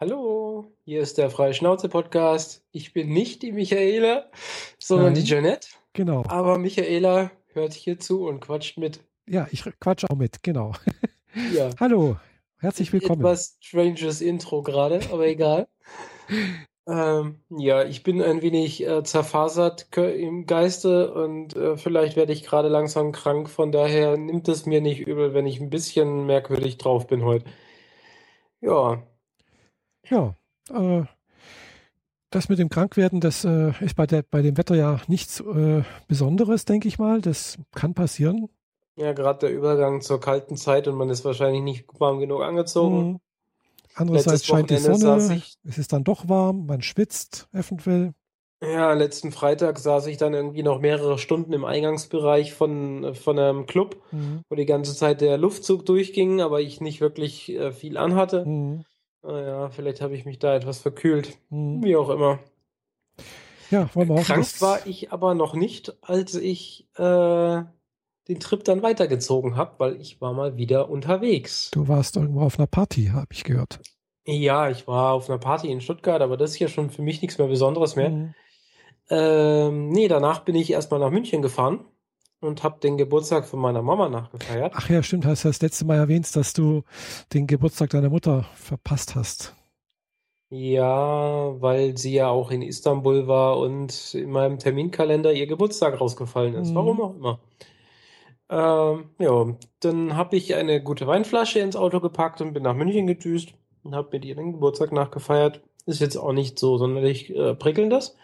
Hallo, hier ist der Freie Schnauze Podcast. Ich bin nicht die Michaela, sondern Nein. die Janette. Genau. Aber Michaela hört hier zu und quatscht mit. Ja, ich quatsche auch mit, genau. Ja, Hallo, herzlich willkommen. etwas stranges Intro gerade, aber egal. Ähm, ja, ich bin ein wenig äh, zerfasert im Geiste und äh, vielleicht werde ich gerade langsam krank. Von daher nimmt es mir nicht übel, wenn ich ein bisschen merkwürdig drauf bin heute. Ja, Ja, äh, das mit dem Krankwerden, das äh, ist bei, der, bei dem Wetter ja nichts äh, Besonderes, denke ich mal. Das kann passieren. ja, gerade der Übergang zur kalten Zeit und man ist wahrscheinlich nicht warm genug angezogen. Mhm. Andererseits scheint die Sonne, es ist dann doch warm, man schwitzt eventuell. Ja, letzten Freitag saß ich dann irgendwie noch mehrere Stunden im Eingangsbereich von, von einem Club, Mhm. wo die ganze Zeit der Luftzug durchging, aber ich nicht wirklich äh, viel anhatte. Mhm. Naja, vielleicht habe ich mich da etwas verkühlt. Mhm. Wie auch immer. Ja, wollen wir hoffen, Krank war ich aber noch nicht, als ich äh, den Trip dann weitergezogen habe, weil ich war mal wieder unterwegs. Du warst irgendwo auf einer Party, habe ich gehört. Ja, ich war auf einer Party in Stuttgart, aber das ist ja schon für mich nichts mehr Besonderes mehr. Mhm. Ähm, nee, danach bin ich erstmal nach München gefahren und habe den Geburtstag von meiner Mama nachgefeiert. Ach ja, stimmt, hast du das letzte Mal erwähnt, dass du den Geburtstag deiner Mutter verpasst hast. Ja, weil sie ja auch in Istanbul war und in meinem Terminkalender ihr Geburtstag rausgefallen ist. Mhm. Warum auch immer. Ähm, ja, dann habe ich eine gute Weinflasche ins Auto gepackt und bin nach München gedüst und habe mit ihr den Geburtstag nachgefeiert. Ist jetzt auch nicht so sonderlich äh, prickelndes.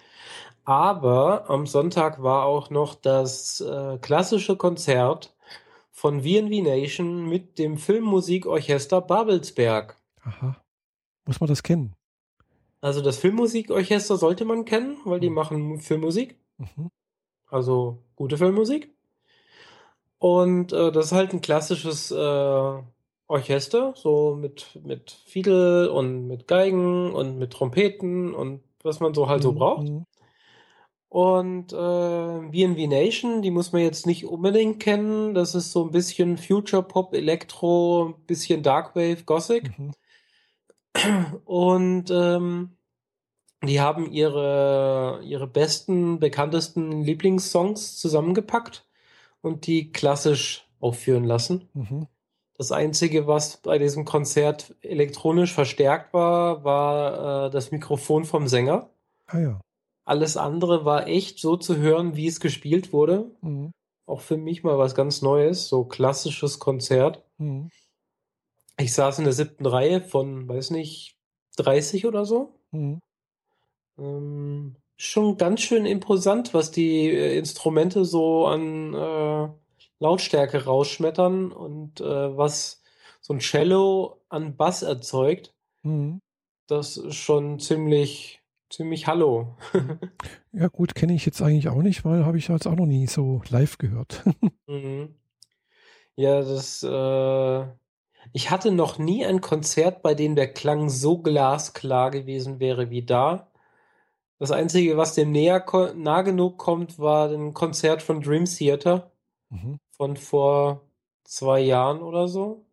Aber am Sonntag war auch noch das äh, klassische Konzert von VNV Nation mit dem Filmmusikorchester Babelsberg. Aha. Muss man das kennen? Also das Filmmusikorchester sollte man kennen, weil die machen Filmmusik, Mhm. also gute Filmmusik. Und äh, das ist halt ein klassisches äh, Orchester, so mit, mit Fiedel und mit Geigen und mit Trompeten und was man so halt so Mhm. braucht. Mhm. Und äh, BNV Nation, die muss man jetzt nicht unbedingt kennen. Das ist so ein bisschen Future Pop, Elektro, ein bisschen Darkwave, Gothic. Mhm. Und ähm, die haben ihre, ihre besten, bekanntesten Lieblingssongs zusammengepackt und die klassisch aufführen lassen. Mhm. Das Einzige, was bei diesem Konzert elektronisch verstärkt war, war äh, das Mikrofon vom Sänger. Ah ja. Alles andere war echt so zu hören, wie es gespielt wurde. Mhm. Auch für mich mal was ganz Neues, so klassisches Konzert. Mhm. Ich saß in der siebten Reihe von, weiß nicht, 30 oder so. Mhm. Ähm, schon ganz schön imposant, was die äh, Instrumente so an äh, Lautstärke rausschmettern und äh, was so ein Cello an Bass erzeugt. Mhm. Das ist schon ziemlich, ziemlich Hallo. Ja gut, kenne ich jetzt eigentlich auch nicht, weil habe ich jetzt auch noch nie so live gehört. Mhm. Ja, das, äh, ich hatte noch nie ein Konzert, bei dem der Klang so glasklar gewesen wäre wie da. Das Einzige, was dem näher nah genug kommt, war ein Konzert von Dream Theater Mhm. von vor zwei Jahren oder so.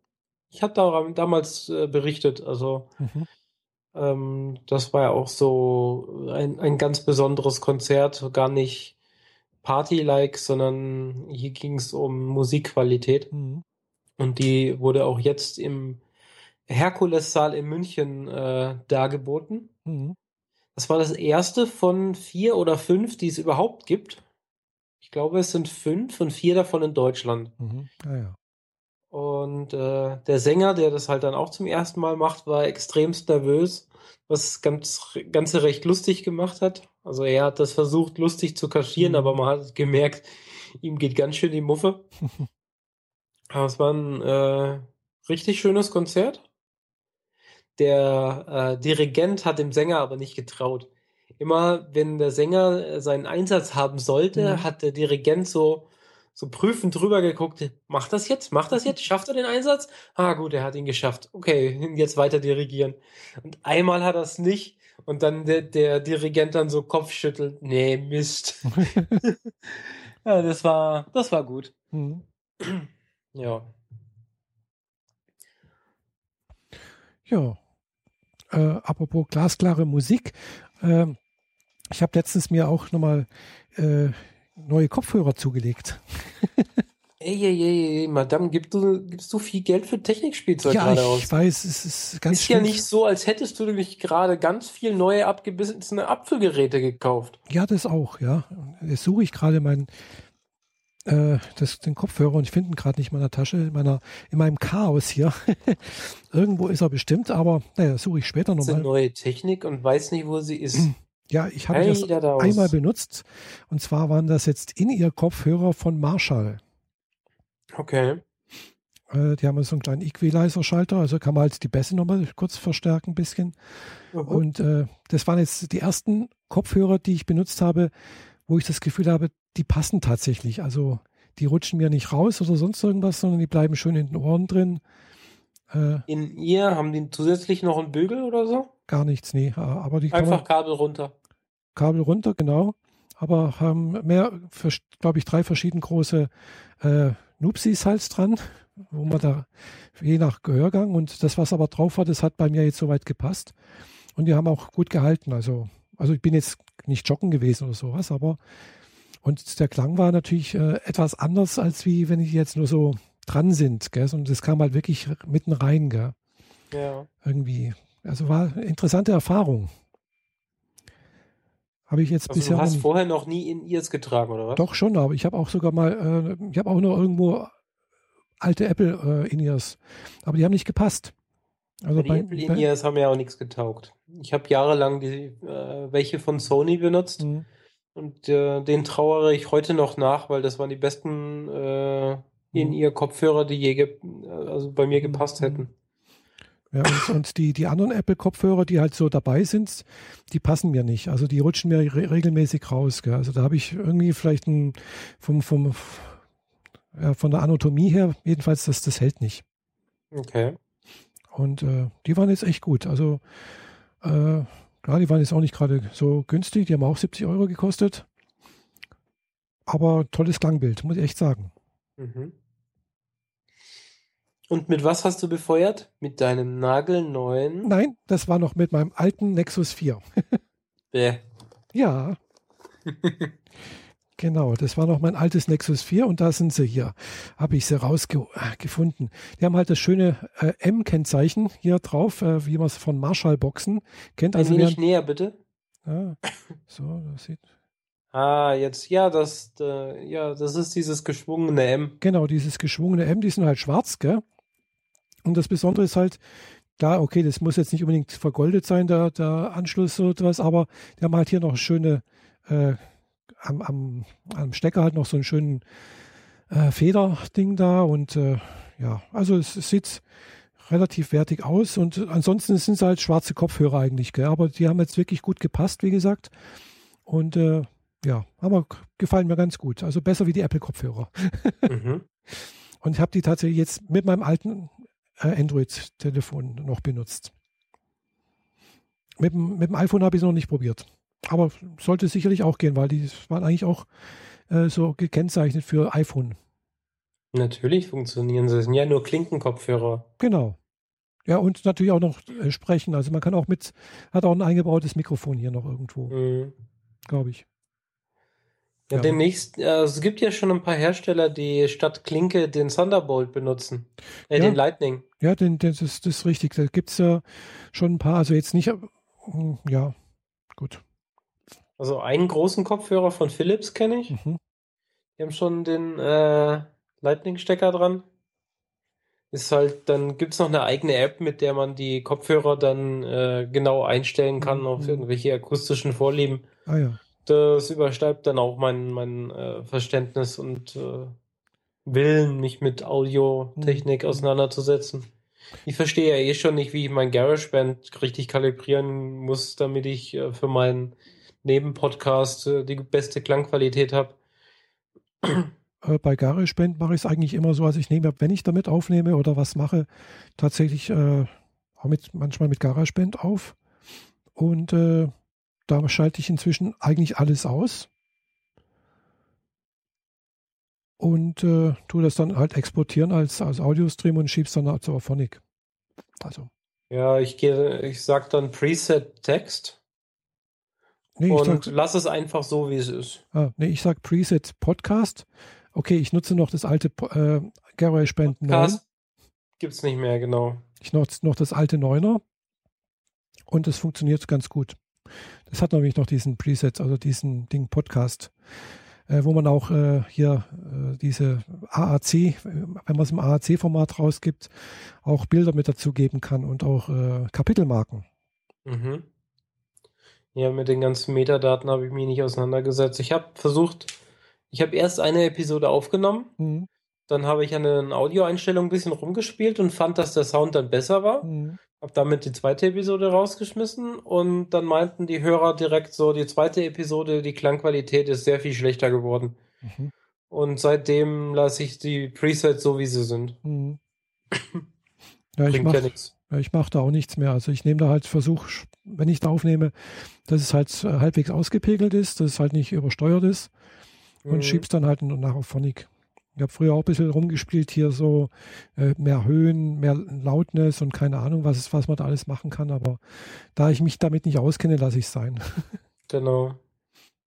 Ich hatte daran damals äh, berichtet, also Mhm. Ähm, das war ja auch so ein, ein ganz besonderes Konzert, gar nicht Party-like, sondern hier ging es um Musikqualität. Mhm. Und die wurde auch jetzt im Herkulessaal in München äh, dargeboten. Mhm. Das war das erste von vier oder fünf, die es überhaupt gibt. Ich glaube, es sind fünf und vier davon in Deutschland. Mhm. Ah ja. Und äh, der Sänger, der das halt dann auch zum ersten Mal macht, war extremst nervös, was ganz Ganze recht lustig gemacht hat. Also er hat das versucht, lustig zu kaschieren, Mhm. aber man hat gemerkt, ihm geht ganz schön die Muffe. Aber es war ein äh, richtig schönes Konzert. Der äh, Dirigent hat dem Sänger aber nicht getraut. Immer wenn der Sänger äh, seinen Einsatz haben sollte, Mhm. hat der Dirigent so, so prüfend drüber geguckt. Macht das jetzt? Macht das jetzt? Schafft er den Einsatz? Ah, gut, er hat ihn geschafft. Okay, jetzt weiter dirigieren. Und einmal hat er es nicht. Und dann der, der Dirigent dann so Kopfschüttelt. Nee, Mist. ja, das war, das war gut. Mhm. Ja. Ja. äh, apropos glasklare Musik. Äh, ich habe letztens mir auch nochmal äh, neue Kopfhörer zugelegt. Ey, ey, ey, ey, Madame, gibst du, gibst du viel Geld für Technikspielzeug ja, gerade ich aus? weiß, es ist ganz Ist schlimm. ja nicht so, als hättest du nämlich gerade ganz viel neue abgebissene Apfelgeräte gekauft. Ja, das auch, ja. Jetzt suche ich gerade meinen äh, das, den Kopfhörer und ich finde ihn gerade nicht in meiner Tasche, in, meiner, in meinem Chaos hier. Irgendwo ist er bestimmt, aber naja, suche ich später Das ist eine nochmal. neue Technik und weiß nicht, wo sie ist. Ja, ich habe das Heider Daus. einmal benutzt und zwar waren das jetzt in ihr Kopfhörer von Marshall. Okay. Äh, die haben so einen kleinen Equalizer-Schalter, also kann man halt die Bässe nochmal kurz verstärken ein bisschen. Mhm. Und äh, das waren jetzt die ersten Kopfhörer, die ich benutzt habe, wo ich das Gefühl habe, die passen tatsächlich. Also die rutschen mir nicht raus oder sonst irgendwas, sondern die bleiben schön in den Ohren drin. Äh, In ihr haben die zusätzlich noch einen Bügel oder so? Gar nichts, nee. Aber die Einfach man Kabel runter. Kabel runter, genau. Aber haben mehr, glaube ich, drei verschieden große äh, Nupsis halt dran, wo man da je nach Gehörgang und das, was aber drauf war, das hat bei mir jetzt soweit gepasst. Und die haben auch gut gehalten. Also, also ich bin jetzt nicht joggen gewesen oder sowas, aber und der Klang war natürlich äh, etwas anders, als wie wenn die jetzt nur so dran sind, gell? Und das kam halt wirklich mitten rein, gell? Ja. Irgendwie. Also war eine interessante Erfahrung. Habe ich jetzt Also bisher du hast vorher noch nie in ears getragen, oder was? Doch schon, aber ich habe auch sogar mal, äh, ich habe auch noch irgendwo alte Apple äh, In-Ears, aber die haben nicht gepasst. Also die bei, Apple bei, In-Ears haben ja auch nichts getaugt. Ich habe jahrelang die, äh, welche von Sony benutzt Mhm. und äh, den trauere ich heute noch nach, weil das waren die besten äh, In-Ear-Kopfhörer, die je ge äh, also bei mir gepasst Mhm. hätten. Ja, und, und die, die anderen Apple-Kopfhörer, die halt so dabei sind, die passen mir nicht. Also die rutschen mir re regelmäßig raus. Gell? Also da habe ich irgendwie vielleicht ein, vom, vom, ja, von der Anatomie her, jedenfalls, das, das hält nicht. Okay. Und äh, die waren jetzt echt gut. Also, äh, klar, die waren jetzt auch nicht gerade so günstig. Die haben auch 70 Euro gekostet. Aber tolles Klangbild, muss ich echt sagen. Mhm. Und mit was hast du befeuert? Mit deinem nagelneuen? Nein, das war noch mit meinem alten Nexus 4. Bäh. Ja. genau, das war noch mein altes Nexus 4 und da sind sie hier. Habe ich sie rausgefunden. Die haben halt das schöne äh, M-Kennzeichen hier drauf, äh, wie man es von Marshall-Boxen kennt. Ein Also wenig während, näher, bitte. ja, so, das sieht Ah, jetzt, ja, das, äh, ja, das ist dieses geschwungene M. Genau, dieses geschwungene M, die sind halt schwarz, gell? Und das Besondere ist halt, klar, okay, das muss jetzt nicht unbedingt vergoldet sein, der, der Anschluss oder was, aber die haben halt hier noch schöne, äh, am, am, am Stecker halt noch so einen schönen äh, Federding da und äh, ja, also es, es sieht relativ wertig aus und ansonsten sind es halt schwarze Kopfhörer eigentlich, gell? aber die haben jetzt wirklich gut gepasst, wie gesagt. Und äh, ja, aber gefallen mir ganz gut. Also besser wie die Apple-Kopfhörer. Mhm. Und ich habe die tatsächlich jetzt mit meinem alten Android-Telefon noch benutzt. Mit dem, mit dem iPhone habe ich es noch nicht probiert. Aber sollte sicherlich auch gehen, weil die waren eigentlich auch äh, so gekennzeichnet für iPhone. Natürlich funktionieren sie. Das sind ja nur Klinkenkopfhörer. Genau. Ja, und natürlich auch noch äh, sprechen. Also man kann auch mit, hat auch ein eingebautes Mikrofon hier noch irgendwo, Mhm. glaube ich. Ja, demnächst, äh, es gibt ja schon ein paar Hersteller, die statt Klinke den Thunderbolt benutzen. Äh, Ja. den Lightning. Ja, den, den, das, ist- das ist richtig. Da gibt es ja schon ein paar, also jetzt nicht, äh, ja, gut. Also einen großen Kopfhörer von Philips kenne ich. Mhm. Die haben schon den äh, Lightning-Stecker dran. Ist halt, dann gibt es noch eine eigene App, mit der man die Kopfhörer dann äh, genau einstellen kann auf Mhm. irgendwelche akustischen Vorlieben. Ah ja. Das übersteigt dann auch mein, mein äh, Verständnis und äh, Willen, mich mit Audiotechnik Mhm. auseinanderzusetzen. Ich verstehe ja eh schon nicht, wie ich mein GarageBand richtig kalibrieren muss, damit ich äh, für meinen Nebenpodcast äh, die beste Klangqualität habe. Äh, bei GarageBand mache ich es eigentlich immer so, also ich nehme, wenn ich damit aufnehme oder was mache, tatsächlich äh, auch mit, manchmal mit GarageBand auf. Und äh, da schalte ich inzwischen eigentlich alles aus. Und äh, tue das dann halt exportieren als, als Audiostream und schiebe es dann zu Auphonic. Also, Ja, ich gehe, ich sag dann Preset Text Nee, ich und sag, lass es einfach so, wie es ist. ah, nee, ich sag Preset Podcast. Okay, ich nutze noch das alte äh, GarageBand 9. Cast gibt's nicht mehr, genau. Ich nutze noch das alte 9er und es funktioniert ganz gut. Das hat nämlich noch diesen Preset, also diesen Ding Podcast, äh, wo man auch äh, hier äh, diese AAC, wenn man es im AAC-Format rausgibt, auch Bilder mit dazugeben kann und auch äh, Kapitelmarken. Mhm. Ja, mit den ganzen Metadaten habe ich mich nicht auseinandergesetzt. Ich habe versucht, ich habe erst eine Episode aufgenommen, Mhm. dann habe ich an den Audioeinstellungen ein bisschen rumgespielt und fand, dass der Sound dann besser war. Mhm. Hab damit die zweite Episode rausgeschmissen und dann meinten die Hörer direkt so, die zweite Episode, die Klangqualität ist sehr viel schlechter geworden. Mhm. Und seitdem lasse ich die Presets so, wie sie sind. Mhm. Ja, ich Bringt mach, ja nichts. ich mache da auch nichts mehr. Also ich nehme da halt, versuche, wenn ich da aufnehme, dass es halt äh, halbwegs ausgepegelt ist, dass es halt nicht übersteuert ist. und Mhm. schiebst dann halt nach auf Phonic. Ich habe früher auch ein bisschen rumgespielt hier so äh, mehr Höhen, mehr Loudness und keine Ahnung, was, was man da alles machen kann, aber da ich mich damit nicht auskenne, lasse ich es sein. Genau.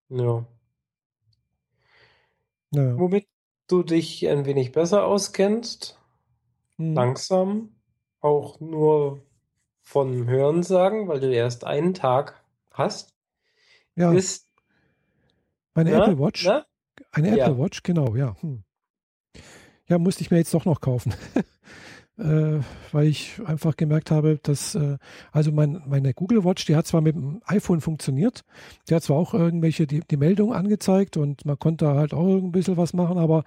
Ja. Naja. Womit du dich ein wenig besser auskennst, Hm. langsam, auch nur von Hören sagen, weil du erst einen Tag hast, Ja, ist, meine na, Apple Watch. na? Eine Ja. Apple Watch, genau, ja. Hm. Ja, musste ich mir jetzt doch noch kaufen. äh, weil ich einfach gemerkt habe, dass, äh, also mein, meine Google Watch, die hat zwar mit dem iPhone funktioniert, die hat zwar auch irgendwelche, die, die Meldung angezeigt und man konnte halt auch ein bisschen was machen, aber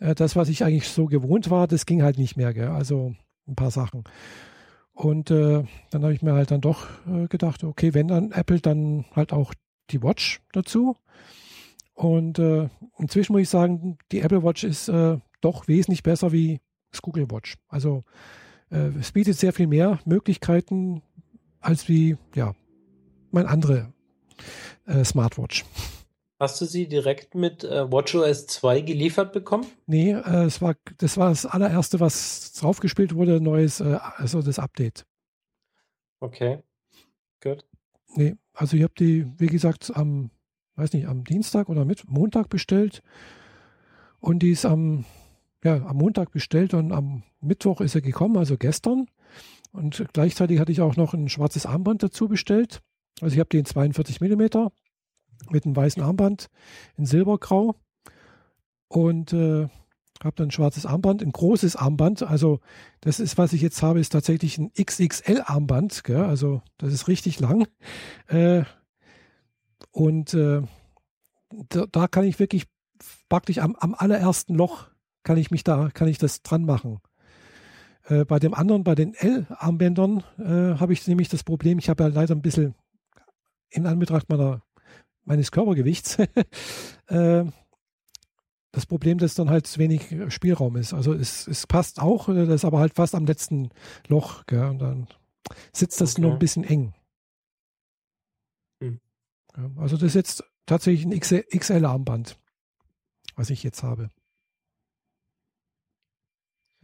äh, das, was ich eigentlich so gewohnt war, das ging halt nicht mehr, gell? also ein paar Sachen. Und äh, dann habe ich mir halt dann doch äh, gedacht, okay, wenn dann Apple, dann halt auch die Watch dazu. Und äh, inzwischen muss ich sagen, die Apple Watch ist äh, doch wesentlich besser wie das Google Watch. Also äh, es bietet sehr viel mehr Möglichkeiten als wie, ja, mein andere äh, Smartwatch. Hast du sie direkt mit äh, WatchOS 2 geliefert bekommen? Nee, äh, es war, das war das allererste, was draufgespielt wurde, neues, äh, also das Update. Okay, gut. Nee, also ich habe die, wie gesagt, am, weiß nicht, am Dienstag oder mit Montag bestellt. Und die ist am, ja, am Montag bestellt und am Mittwoch ist sie gekommen, also gestern. Und gleichzeitig hatte ich auch noch ein schwarzes Armband dazu bestellt. Also ich habe den 42 Millimeter mit einem weißen Armband in Silbergrau und äh, habe dann ein schwarzes Armband, ein großes Armband. Also das ist, was ich jetzt habe, ist tatsächlich ein XXL-Armband. Also das ist richtig lang. Äh, und äh, da, da kann ich wirklich praktisch am, am allerersten Loch kann ich mich da, kann ich das dran machen. Äh, bei dem anderen, bei den L-Armbändern, äh, habe ich nämlich das Problem, ich habe ja leider ein bisschen in Anbetracht meiner, meines Körpergewichts äh, das Problem, dass dann halt zu wenig Spielraum ist. Also es, es passt auch, äh, das ist aber halt fast am letzten Loch. Gell? Und dann sitzt das nur Okay. ein bisschen eng. Hm. Also das ist jetzt tatsächlich ein XL-Armband, was ich jetzt habe.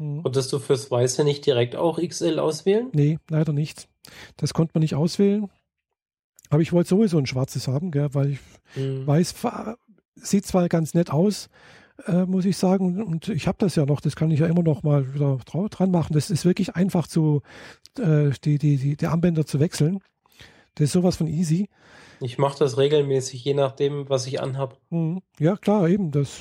Hm. Konntest du fürs Weiße nicht direkt auch XL auswählen? Nee, leider nicht. Das konnte man nicht auswählen. Aber ich wollte sowieso ein schwarzes haben, gell, weil ich Hm. weiß, sieht zwar ganz nett aus, äh, muss ich sagen, und ich habe das ja noch, das kann ich ja immer noch mal wieder dran machen. Das ist wirklich einfach zu, äh, die, die, die, die Armbänder zu wechseln. Das ist sowas von easy. Ich mache das regelmäßig, je nachdem, was ich anhab. Mhm. Ja, klar, eben, das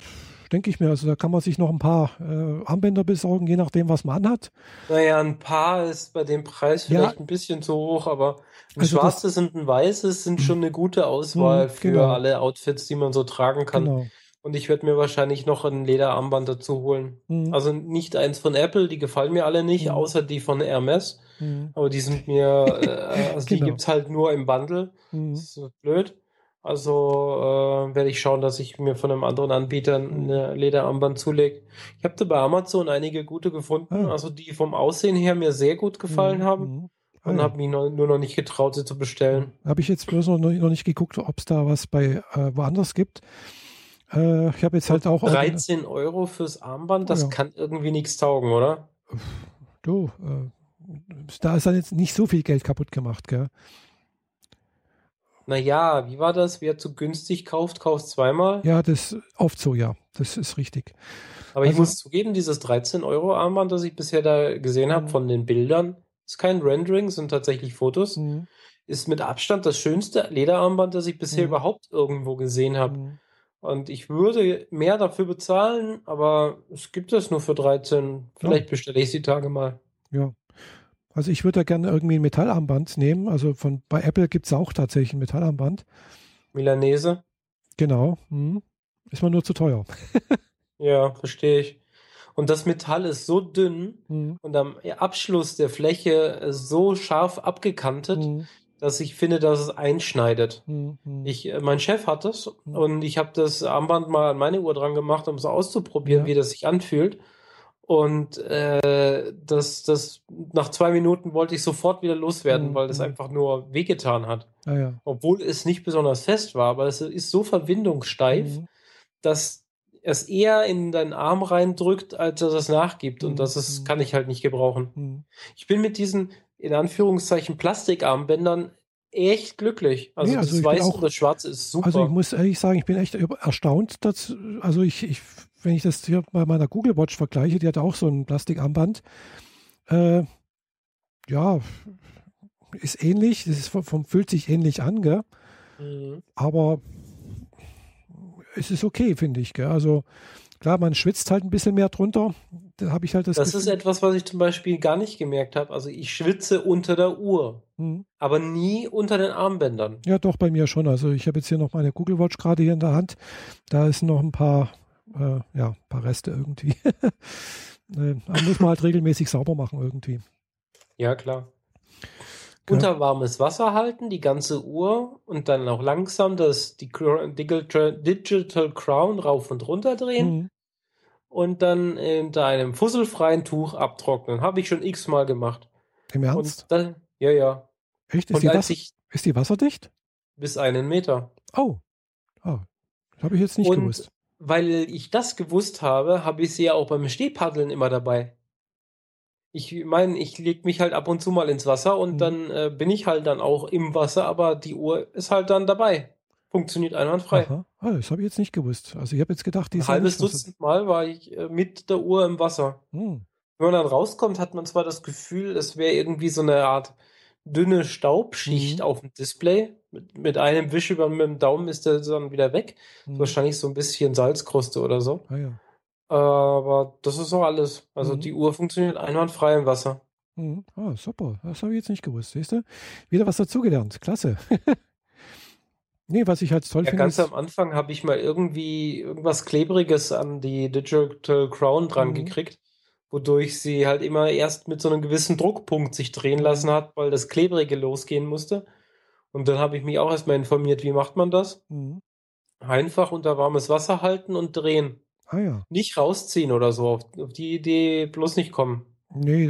denke ich mir. Also da kann man sich noch ein paar äh, Armbänder besorgen, je nachdem, was man anhat. Naja, ein paar ist bei dem Preis Ja. vielleicht ein bisschen zu hoch, aber ein Also schwarzes und ein weißes sind schon eine gute Auswahl Mhm, für genau. alle Outfits, die man so tragen kann. Genau. Und ich werde mir wahrscheinlich noch ein Lederarmband dazu holen. Mhm. Also nicht eins von Apple, die gefallen mir alle nicht, Mhm. außer die von Hermes. Mhm. Aber die sind mir, äh, also die Genau. gibt's halt nur im Bundle. Mhm. Das ist so blöd. Also äh, werde ich schauen, dass ich mir von einem anderen Anbieter eine Lederarmband zulege. Ich habe da bei Amazon einige gute gefunden, Ah. also die vom Aussehen her mir sehr gut gefallen Mhm. haben Mhm. Ah, und ja. habe mich noch, nur noch nicht getraut, sie zu bestellen. Habe ich jetzt bloß noch, noch nicht geguckt, ob es da was bei äh, woanders gibt. Äh, ich habe jetzt halt auch. 13 Euro fürs Armband, das Oh ja. kann irgendwie nichts taugen, oder? Du, äh, da ist dann jetzt nicht so viel Geld kaputt gemacht, gell? Naja, wie war das? Wer zu günstig kauft, kauft zweimal. Ja, das oft so, ja. Das ist richtig. Aber also, ich muss zugeben, dieses 13-Euro-Armband, das ich bisher da gesehen habe, mhm. von den Bildern, ist kein Rendering, sind tatsächlich Fotos. Mhm. Ist mit Abstand das schönste Lederarmband, das ich bisher mhm. überhaupt irgendwo gesehen habe. Mhm. Und ich würde mehr dafür bezahlen, aber es gibt es nur für 13. Vielleicht ja. bestelle ich sie Tage mal. Ja. Also ich würde da gerne irgendwie ein Metallarmband nehmen. Also von bei Apple gibt es auch tatsächlich ein Metallarmband. Milanese? Genau. Hm. Ist man nur zu teuer. ja, verstehe ich. Und das Metall ist so dünn mhm. und am Abschluss der Fläche so scharf abgekantet, mhm dass ich finde, dass es einschneidet. Mhm. Ich, äh, mein Chef hat es mhm. und ich habe das Armband mal an meine Uhr dran gemacht, um es auszuprobieren, ja. wie das sich anfühlt. Und äh, das, das nach zwei Minuten wollte ich sofort wieder loswerden, mhm. weil das einfach nur wehgetan hat. Ah, ja. Obwohl es nicht besonders fest war, aber es ist so verbindungssteif, mhm. dass es eher in deinen Arm reindrückt, als dass es nachgibt. Und das ist, mhm. kann ich halt nicht gebrauchen. Mhm. Ich bin mit diesen in Anführungszeichen Plastikarmbändern echt glücklich. Also, nee, also das Weiße und das Schwarze ist super. Also ich muss ehrlich sagen, ich bin echt erstaunt. Dass, also ich, ich, wenn ich das hier bei meiner Google Watch vergleiche, die hat auch so ein Plastikarmband. Äh, ja, ist ähnlich, das ist vom, fühlt sich ähnlich an, gell? Mhm. Aber es ist okay, finde ich. Gell? Also Klar, man schwitzt halt ein bisschen mehr drunter. Da habe ich halt das. Das Gefühl. ist etwas, was ich zum Beispiel gar nicht gemerkt habe. Also ich schwitze unter der Uhr, mhm. aber nie unter den Armbändern. Ja, doch bei mir schon. Also ich habe jetzt hier noch meine Google Watch gerade hier in der Hand. Da ist noch ein paar, äh, ja, paar Reste irgendwie. äh, muss man halt regelmäßig sauber machen irgendwie. Ja, klar. Ja. Unter warmes Wasser halten, die ganze Uhr und dann auch langsam das die Digital Crown rauf und runter drehen mhm. und dann unter einem fusselfreien Tuch abtrocknen. Habe ich schon x-mal gemacht. Im Ernst? Dann, ja, ja. Echt? Ist die, Wasser, ich, ist die wasserdicht? Bis einen Meter. Oh. oh. Habe ich jetzt nicht und gewusst. Weil ich das gewusst habe, habe ich sie ja auch beim Stehpaddeln immer dabei. Ich meine, ich lege mich halt ab und zu mal ins Wasser und mhm. dann äh, bin ich halt dann auch im Wasser, aber die Uhr ist halt dann dabei. Funktioniert einwandfrei. Aha. Ah, das habe ich jetzt nicht gewusst. Also ich habe jetzt gedacht, die Ein halbes Dutzend Mal war ich äh, mit der Uhr im Wasser. Mhm. Wenn man dann rauskommt, hat man zwar das Gefühl, es wäre irgendwie so eine Art dünne Staubschicht mhm. auf dem Display. Mit, mit einem Wisch über mit dem Daumen ist der dann wieder weg. Mhm. Wahrscheinlich so ein bisschen Salzkruste oder so. Ah, ja. Aber das ist auch alles. Also mhm. die Uhr funktioniert einwandfrei im Wasser. Mhm. Ah, super. Das habe ich jetzt nicht gewusst. Siehst du? Wieder was dazugelernt. Klasse. nee, was ich halt toll ja, finde. Ganz am Anfang habe ich mal irgendwie irgendwas Klebriges an die Digital Crown dran mhm. gekriegt, wodurch sie halt immer erst mit so einem gewissen Druckpunkt sich drehen lassen hat, weil das Klebrige losgehen musste. Und dann habe ich mich auch erstmal informiert, wie macht man das? Mhm. Einfach unter warmes Wasser halten und drehen. Ah ja. Nicht rausziehen oder so. Auf, die Idee bloß nicht kommen. Nee,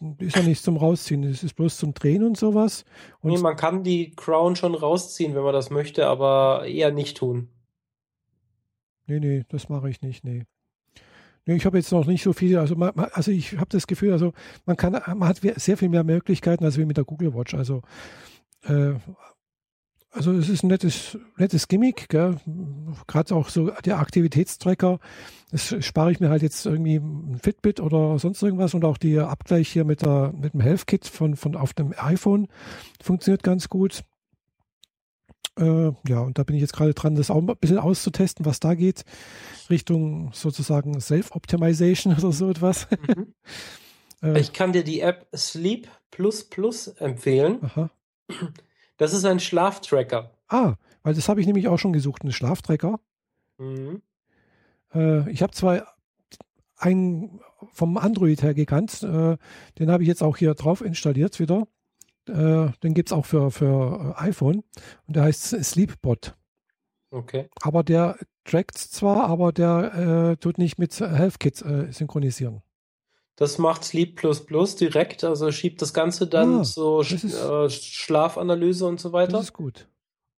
das ist ja nicht zum Rausziehen. Das ist bloß zum Drehen und sowas. Und nee, man kann die Crown schon rausziehen, wenn man das möchte, aber eher nicht tun. Nee, nee, das mache ich nicht, nee. Ich habe jetzt noch nicht so viel, also, man, also ich habe das Gefühl, also man kann, man hat sehr viel mehr Möglichkeiten als wie mit der Google Watch. Also äh, also es ist ein nettes, nettes Gimmick, gerade auch so der Aktivitätstracker. Das spare ich mir halt jetzt irgendwie ein Fitbit oder sonst irgendwas und auch der Abgleich hier mit, der, mit dem Health Kit von, von auf dem iPhone funktioniert ganz gut. Äh, ja, und da bin ich jetzt gerade dran, das auch ein bisschen auszutesten, was da geht, Richtung sozusagen Self-Optimization oder so etwas. Mhm. äh, ich kann dir die App Sleep Plus Plus empfehlen. Aha. Das ist ein Schlaftracker. Ah, weil das habe ich nämlich auch schon gesucht, einen Schlaftracker. Mhm. Äh, ich habe zwar einen vom Android her gekannt, äh, den habe ich jetzt auch hier drauf installiert wieder. Äh, den gibt es auch für, für iPhone und der heißt Sleepbot. Okay. Aber der trackt zwar, aber der äh, tut nicht mit HealthKit äh, synchronisieren. Das macht Sleep Plus Plus direkt, also schiebt das Ganze dann ah, so ist, äh, Schlafanalyse und so weiter. Das ist gut.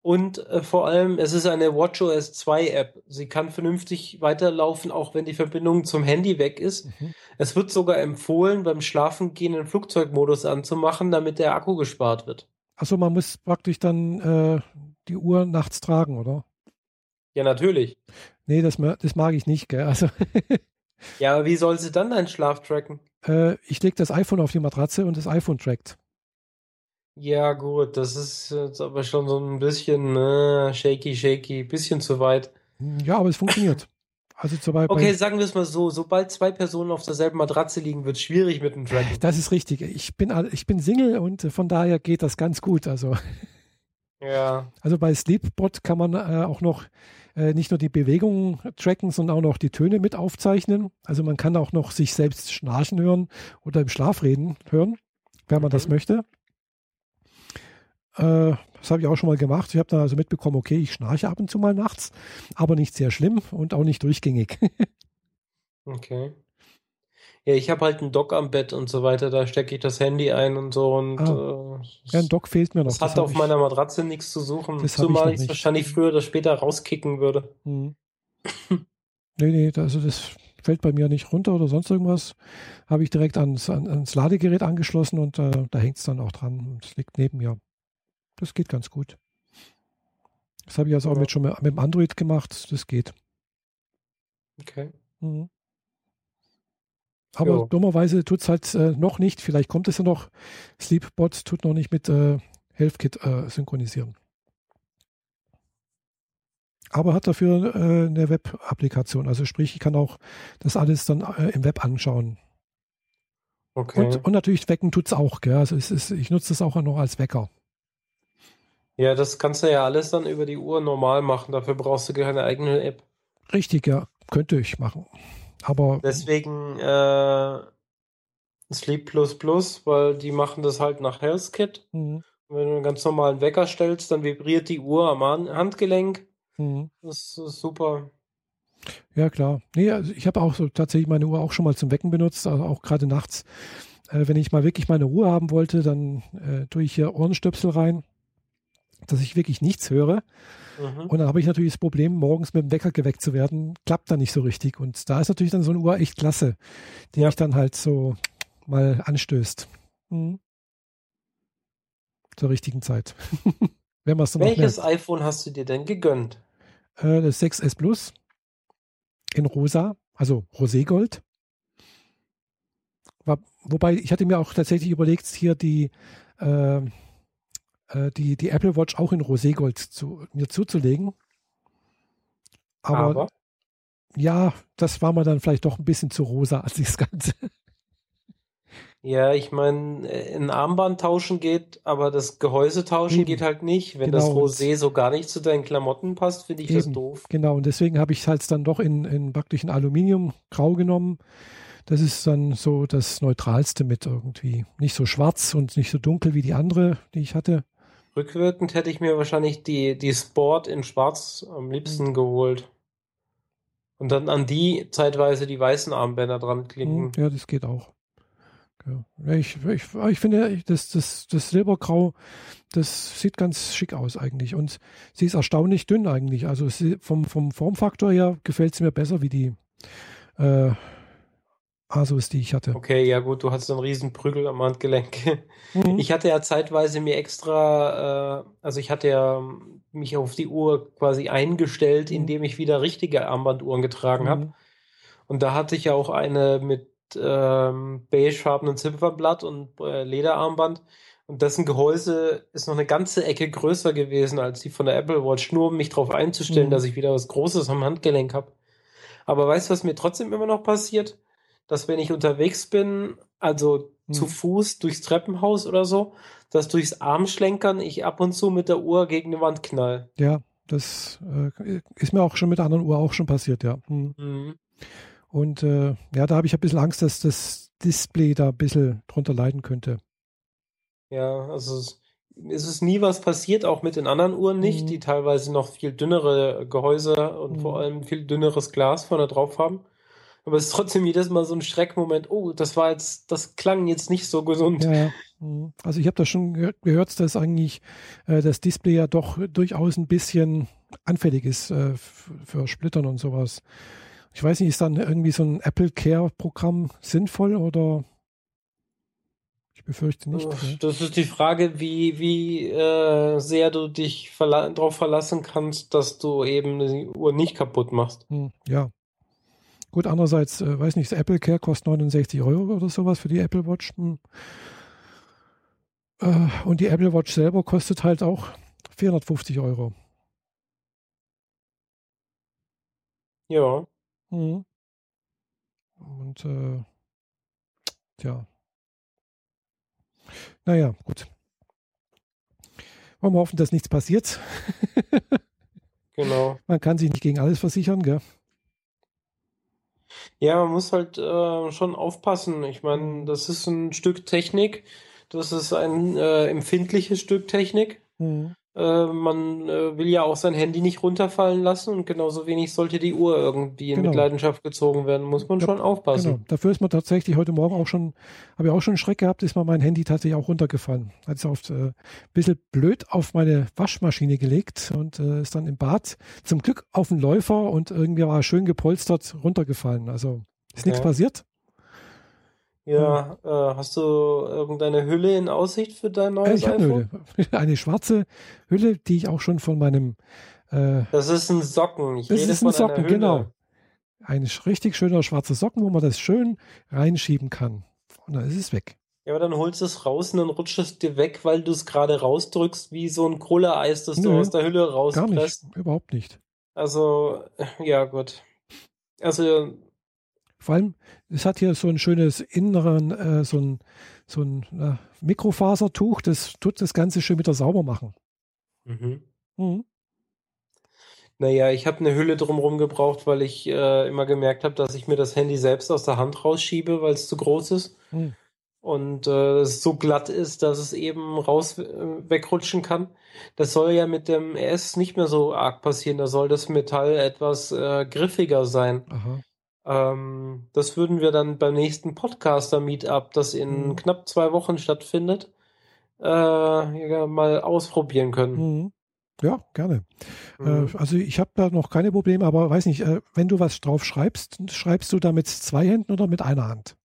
Und äh, vor allem, es ist eine WatchOS 2 App. Sie kann vernünftig weiterlaufen, auch wenn die Verbindung zum Handy weg ist. Mhm. Es wird sogar empfohlen, beim Schlafengehen den Flugzeugmodus anzumachen, damit der Akku gespart wird. Also man muss praktisch dann äh, die Uhr nachts tragen, oder? Ja, natürlich. Nee, das, das mag ich nicht, gell? Also Ja, aber wie soll sie dann deinen Schlaf tracken? äh, ich lege das iPhone auf die Matratze und das iPhone trackt. Ja, gut, das ist jetzt aber schon so ein bisschen äh, shaky, shaky, bisschen zu weit. Ja, aber es funktioniert. Also zum Beispiel, Okay, sagen wir es mal so, sobald zwei Personen auf derselben Matratze liegen, wird es schwierig mit dem Tracken. das ist richtig. Ich bin, ich bin Single und äh, von daher geht das ganz gut. Also, Ja, also bei Sleepbot kann man äh, auch noch äh, nicht nur die Bewegungen tracken, sondern auch noch die Töne mit aufzeichnen. Also man kann auch noch sich selbst schnarchen hören oder im Schlaf reden hören, wenn man das Mhm. möchte. Äh, das habe ich auch schon mal gemacht. Ich habe da also mitbekommen, okay, ich schnarche ab und zu mal nachts, aber nicht sehr schlimm und auch nicht durchgängig. okay. Ja, ich habe halt einen Dock am Bett und so weiter, da stecke ich das Handy ein und so und Ah. äh, ja, ein Dock fehlt mir noch. das hat hab auf ich- meiner Matratze nichts zu suchen, Das zumal ich es wahrscheinlich früher oder später rauskicken würde. Hm. Nee, nee, also das fällt bei mir nicht runter oder sonst irgendwas. Habe ich direkt ans, an, ans Ladegerät angeschlossen und äh, da hängt es dann auch dran. Es liegt neben mir. Das geht ganz gut. Das habe ich also auch Ja. mit, schon mit, mit dem Android gemacht. Das geht. Okay. Mhm. Aber Jo. dummerweise tut es halt äh, noch nicht. Vielleicht kommt es ja noch. Sleepbot tut noch nicht mit äh, HealthKit äh, synchronisieren. Aber hat dafür äh, eine Web-Applikation. Also sprich, ich kann auch das alles dann äh, im Web anschauen. Okay. Und, und natürlich wecken tut es auch. Gell? Also es ist, ich nutze das auch noch als Wecker. Ja, das kannst du ja alles dann über die Uhr normal machen. Dafür brauchst du keine eigene App. Richtig, ja, könnte ich machen. Aber Deswegen äh, Sleep Plus Plus, weil die machen das halt nach HealthKit. mh, Wenn du einen ganz normalen Wecker stellst, dann vibriert die Uhr am Han- Handgelenk. mh. Das ist super. Ja, klar. Nee, also ich habe auch so tatsächlich meine Uhr auch schon mal zum Wecken benutzt, also auch gerade nachts. Äh, wenn ich mal wirklich meine Ruhe haben wollte, dann äh, tue ich hier Ohrenstöpsel rein, dass ich wirklich nichts höre. Mhm. Und dann habe ich natürlich das Problem, morgens mit dem Wecker geweckt zu werden, klappt dann nicht so richtig. Und da ist natürlich dann so eine Uhr echt klasse, die Ja. mich dann halt so mal anstößt. Mhm. Zur richtigen Zeit. wenn man es dann Welches iPhone hast du dir denn gegönnt? Äh, das 6S Plus in rosa, also Roségold. War, wobei, ich hatte mir auch tatsächlich überlegt, hier die, äh, äh, die, die Apple Watch auch in Roségold zu, mir zuzulegen. Aber, Aber ja, das war mir dann vielleicht doch ein bisschen zu rosa als das Ganze. ja, ich meine, äh, ein Armband tauschen geht, aber das Gehäuse tauschen Eben. geht halt nicht. Wenn Genau, das Rosé so gar nicht zu deinen Klamotten passt, finde ich das Eben. doof. Genau, und deswegen habe ich es halt dann doch in, in praktisch in Aluminiumgrau genommen. Das ist dann so das Neutralste mit irgendwie. Nicht so schwarz und nicht so dunkel wie die andere, die ich hatte. Rückwirkend hätte ich mir wahrscheinlich die, die Sport in Schwarz am Mhm. liebsten geholt. Und dann an die zeitweise die weißen Armbänder dran Hm, klicken. Ja, das geht auch. Ja. Ich, ich, ich finde, das, das, das Silbergrau, das sieht ganz schick aus eigentlich. Und sie ist erstaunlich dünn eigentlich. Also sie, vom, vom Formfaktor her gefällt sie mir besser wie die äh, Asus, die ich hatte. Okay, ja gut, du hast einen riesen Prügel am Handgelenk. Mhm. Ich hatte ja zeitweise mir extra, äh, also ich hatte ja mich auf die Uhr quasi eingestellt, Mhm. indem ich wieder richtige Armbanduhren getragen habe. Mhm. Und da hatte ich ja auch eine mit ähm, beigefarbenen Zifferblatt und äh, Lederarmband. Und dessen Gehäuse ist noch eine ganze Ecke größer gewesen als die von der Apple Watch, nur um mich darauf einzustellen, Mhm. dass ich wieder was Großes am Handgelenk habe. Aber weißt du, was mir trotzdem immer noch passiert? Dass wenn ich unterwegs bin, also zu Mhm. Fuß durchs Treppenhaus oder so, dass durchs Armschlenkern ich ab und zu mit der Uhr gegen die Wand knall. Ja, das äh, ist mir auch schon mit der anderen Uhr auch schon passiert, ja. Mhm. Mhm. Und äh, ja, da habe ich ein bisschen Angst, dass das Display da ein bisschen drunter leiden könnte. Ja, also es, es ist nie was passiert, auch mit den anderen Uhren nicht, Mhm. die teilweise noch viel dünnere Gehäuse und Mhm. vor allem viel dünneres Glas vorne drauf haben. Aber es ist trotzdem jedes Mal so ein Schreckmoment. Oh, das war jetzt, das klang jetzt nicht so gesund. Ja, mhm. also ich habe da schon gehört, dass eigentlich äh, das Display ja doch durchaus ein bisschen anfällig ist äh, für Splittern und sowas. Ich weiß nicht, ist dann irgendwie so ein Apple Care Programm sinnvoll oder ich befürchte nicht. Das ist die Frage, wie, wie äh, sehr du dich verla darauf verlassen kannst, dass du eben die Uhr nicht kaputt machst. Hm, ja. Gut, andererseits, äh, weiß nicht, das Apple Care kostet 69 Euro oder sowas für die Apple Watch. Hm. Äh, und die Apple Watch selber kostet halt auch 450 Euro. Ja. Mhm. Und äh, tja. Naja, gut. Wollen wir hoffen, dass nichts passiert. genau. Man kann sich nicht gegen alles versichern, gell? Ja, man muss halt äh, schon aufpassen. Ich meine, das ist ein Stück Technik. Das ist ein äh, empfindliches Stück Technik. Mhm. Äh, man äh, will ja auch sein Handy nicht runterfallen lassen und genauso wenig sollte die Uhr irgendwie in genau. Mitleidenschaft gezogen werden. Muss man ja, schon aufpassen. Genau. Dafür ist man tatsächlich heute Morgen auch schon, habe ich auch schon einen Schreck gehabt, ist mal mein Handy tatsächlich auch runtergefallen. Hat es auf äh, ein bisschen blöd auf meine Waschmaschine gelegt und äh, ist dann im Bad zum Glück auf den Läufer und irgendwie war schön gepolstert runtergefallen. Also ist nichts passiert. Ja, äh, hast du irgendeine Hülle in Aussicht für dein neues ich iPhone? Eine, Hülle. eine schwarze Hülle, die ich auch schon von meinem. Äh, das ist ein Socken. Ich das ist ein Socken, genau. Ein richtig schöner schwarzer Socken, wo man das schön reinschieben kann. Und dann ist es weg. Ja, aber dann holst du es raus und dann rutscht es dir weg, weil du es gerade rausdrückst, wie so ein Cola-Eis, das Nö, du aus der Hülle rauspresst. Gar nicht, überhaupt nicht. Also, ja, gut. Also, vor allem, es hat hier so ein schönes inneren, äh, so ein, so ein äh, Mikrofasertuch, das tut das Ganze schön wieder sauber machen. Mhm. Mhm. Naja, ich habe eine Hülle drumherum gebraucht, weil ich äh, immer gemerkt habe, dass ich mir das Handy selbst aus der Hand rausschiebe, weil es zu groß ist. Mhm. Und äh, es so glatt ist, dass es eben raus äh, wegrutschen kann. Das soll ja mit dem S nicht mehr so arg passieren. Da soll das Metall etwas äh, griffiger sein. Aha. Ähm, das würden wir dann beim nächsten Podcaster-Meetup, das in mhm. knapp zwei Wochen stattfindet, äh, mal ausprobieren können. Mhm. Ja, gerne. Mhm. Äh, also ich habe da noch keine Probleme, aber weiß nicht, äh, wenn du was drauf schreibst, schreibst du da mit zwei Händen oder mit einer Hand?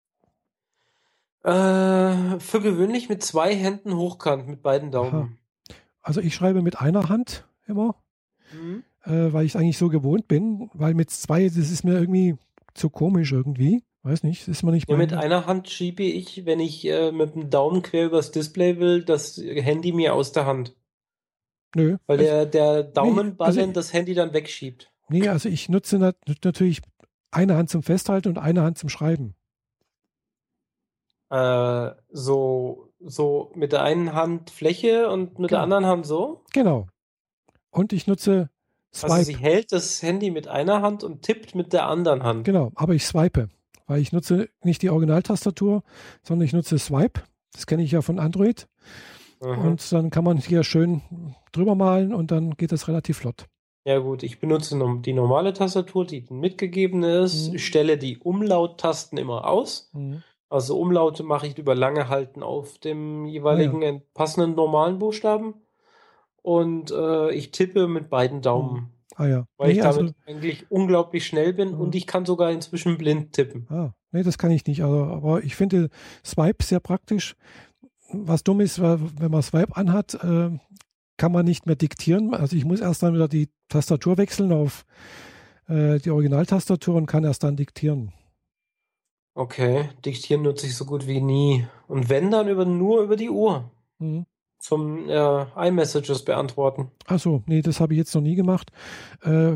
Äh, für gewöhnlich mit zwei Händen hochkant, mit beiden Daumen. Aha. Also ich schreibe mit einer Hand immer, mhm. äh, weil ich eigentlich so gewohnt bin, weil mit zwei, das ist mir irgendwie zu komisch irgendwie. Weiß nicht, ist man nicht ja, Mit einer Hand schiebe ich, wenn ich äh, mit dem Daumen quer übers Display will, das Handy mir aus der Hand. Nö. Weil also, der, der Daumenballen nee, also das Handy dann wegschiebt. Nee, also ich nutze nat natürlich eine Hand zum Festhalten und eine Hand zum Schreiben. Äh, so, so mit der einen Hand Fläche und mit genau. der anderen Hand so? Genau. Und ich nutze Swipe. Also sie hält das Handy mit einer Hand und tippt mit der anderen Hand. Genau, aber ich swipe, weil ich nutze nicht die Originaltastatur, sondern ich nutze Swipe. Das kenne ich ja von Android. Mhm. Und dann kann man hier schön drüber malen und dann geht das relativ flott. Ja gut, ich benutze die normale Tastatur, die mitgegeben ist, mhm. stelle die Umlauttasten immer aus. Mhm. Also Umlaute mache ich über lange Halten auf dem jeweiligen ah, ja. passenden normalen Buchstaben und äh, ich tippe mit beiden Daumen. Hm. Ah ja. Weil nee, ich damit also, eigentlich unglaublich schnell bin und ich kann sogar inzwischen blind tippen. Ah, nee, das kann ich nicht. Also, aber ich finde Swipe sehr praktisch. Was dumm ist, wenn man Swipe anhat, äh, kann man nicht mehr diktieren. Also ich muss erst dann wieder die Tastatur wechseln auf äh, die Originaltastatur und kann erst dann diktieren. Okay, diktieren nutze ich so gut wie nie. Und wenn, dann über, nur über die Uhr. Mhm zum äh, iMessages beantworten. Achso, nee, das habe ich jetzt noch nie gemacht. Äh,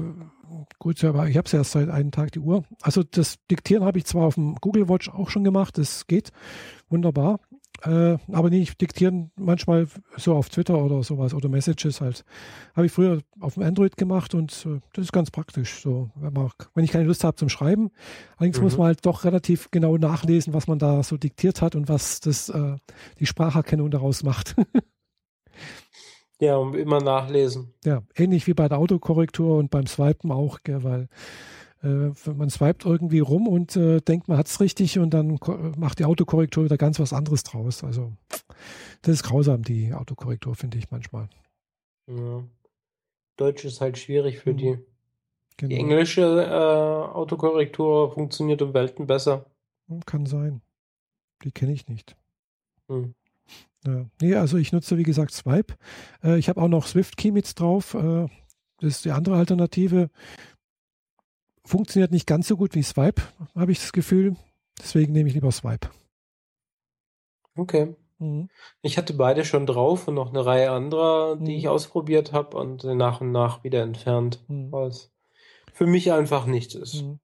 gut, aber ich habe es erst seit einem Tag die Uhr. Also das Diktieren habe ich zwar auf dem Google Watch auch schon gemacht, das geht wunderbar. Äh, aber nicht diktieren manchmal so auf Twitter oder sowas oder Messages halt. Habe ich früher auf dem Android gemacht und äh, das ist ganz praktisch. So, wenn, man, wenn ich keine Lust habe zum Schreiben. Allerdings mhm. muss man halt doch relativ genau nachlesen, was man da so diktiert hat und was das äh, die Spracherkennung daraus macht. Ja, und immer nachlesen. Ja, ähnlich wie bei der Autokorrektur und beim Swipen auch, gell, weil äh, man swiped irgendwie rum und äh, denkt, man hat es richtig und dann macht die Autokorrektur wieder ganz was anderes draus. Also das ist grausam, die Autokorrektur, finde ich manchmal. Ja. Deutsch ist halt schwierig für Mhm. die. Genau. Die englische äh, Autokorrektur funktioniert um Welten besser. Hm, Kann sein. Die kenne ich nicht. Hm. Ja. Nee, also ich nutze, wie gesagt, Swipe. Äh, ich habe auch noch Swift Key mit drauf. Äh, das ist die andere Alternative. Funktioniert nicht ganz so gut wie Swipe, habe ich das Gefühl. Deswegen nehme ich lieber Swipe. Okay. Mhm. Ich hatte beide schon drauf und noch eine Reihe anderer, die Mhm. ich ausprobiert habe und nach und nach wieder entfernt, Mhm. weil es für mich einfach nichts ist. Mhm.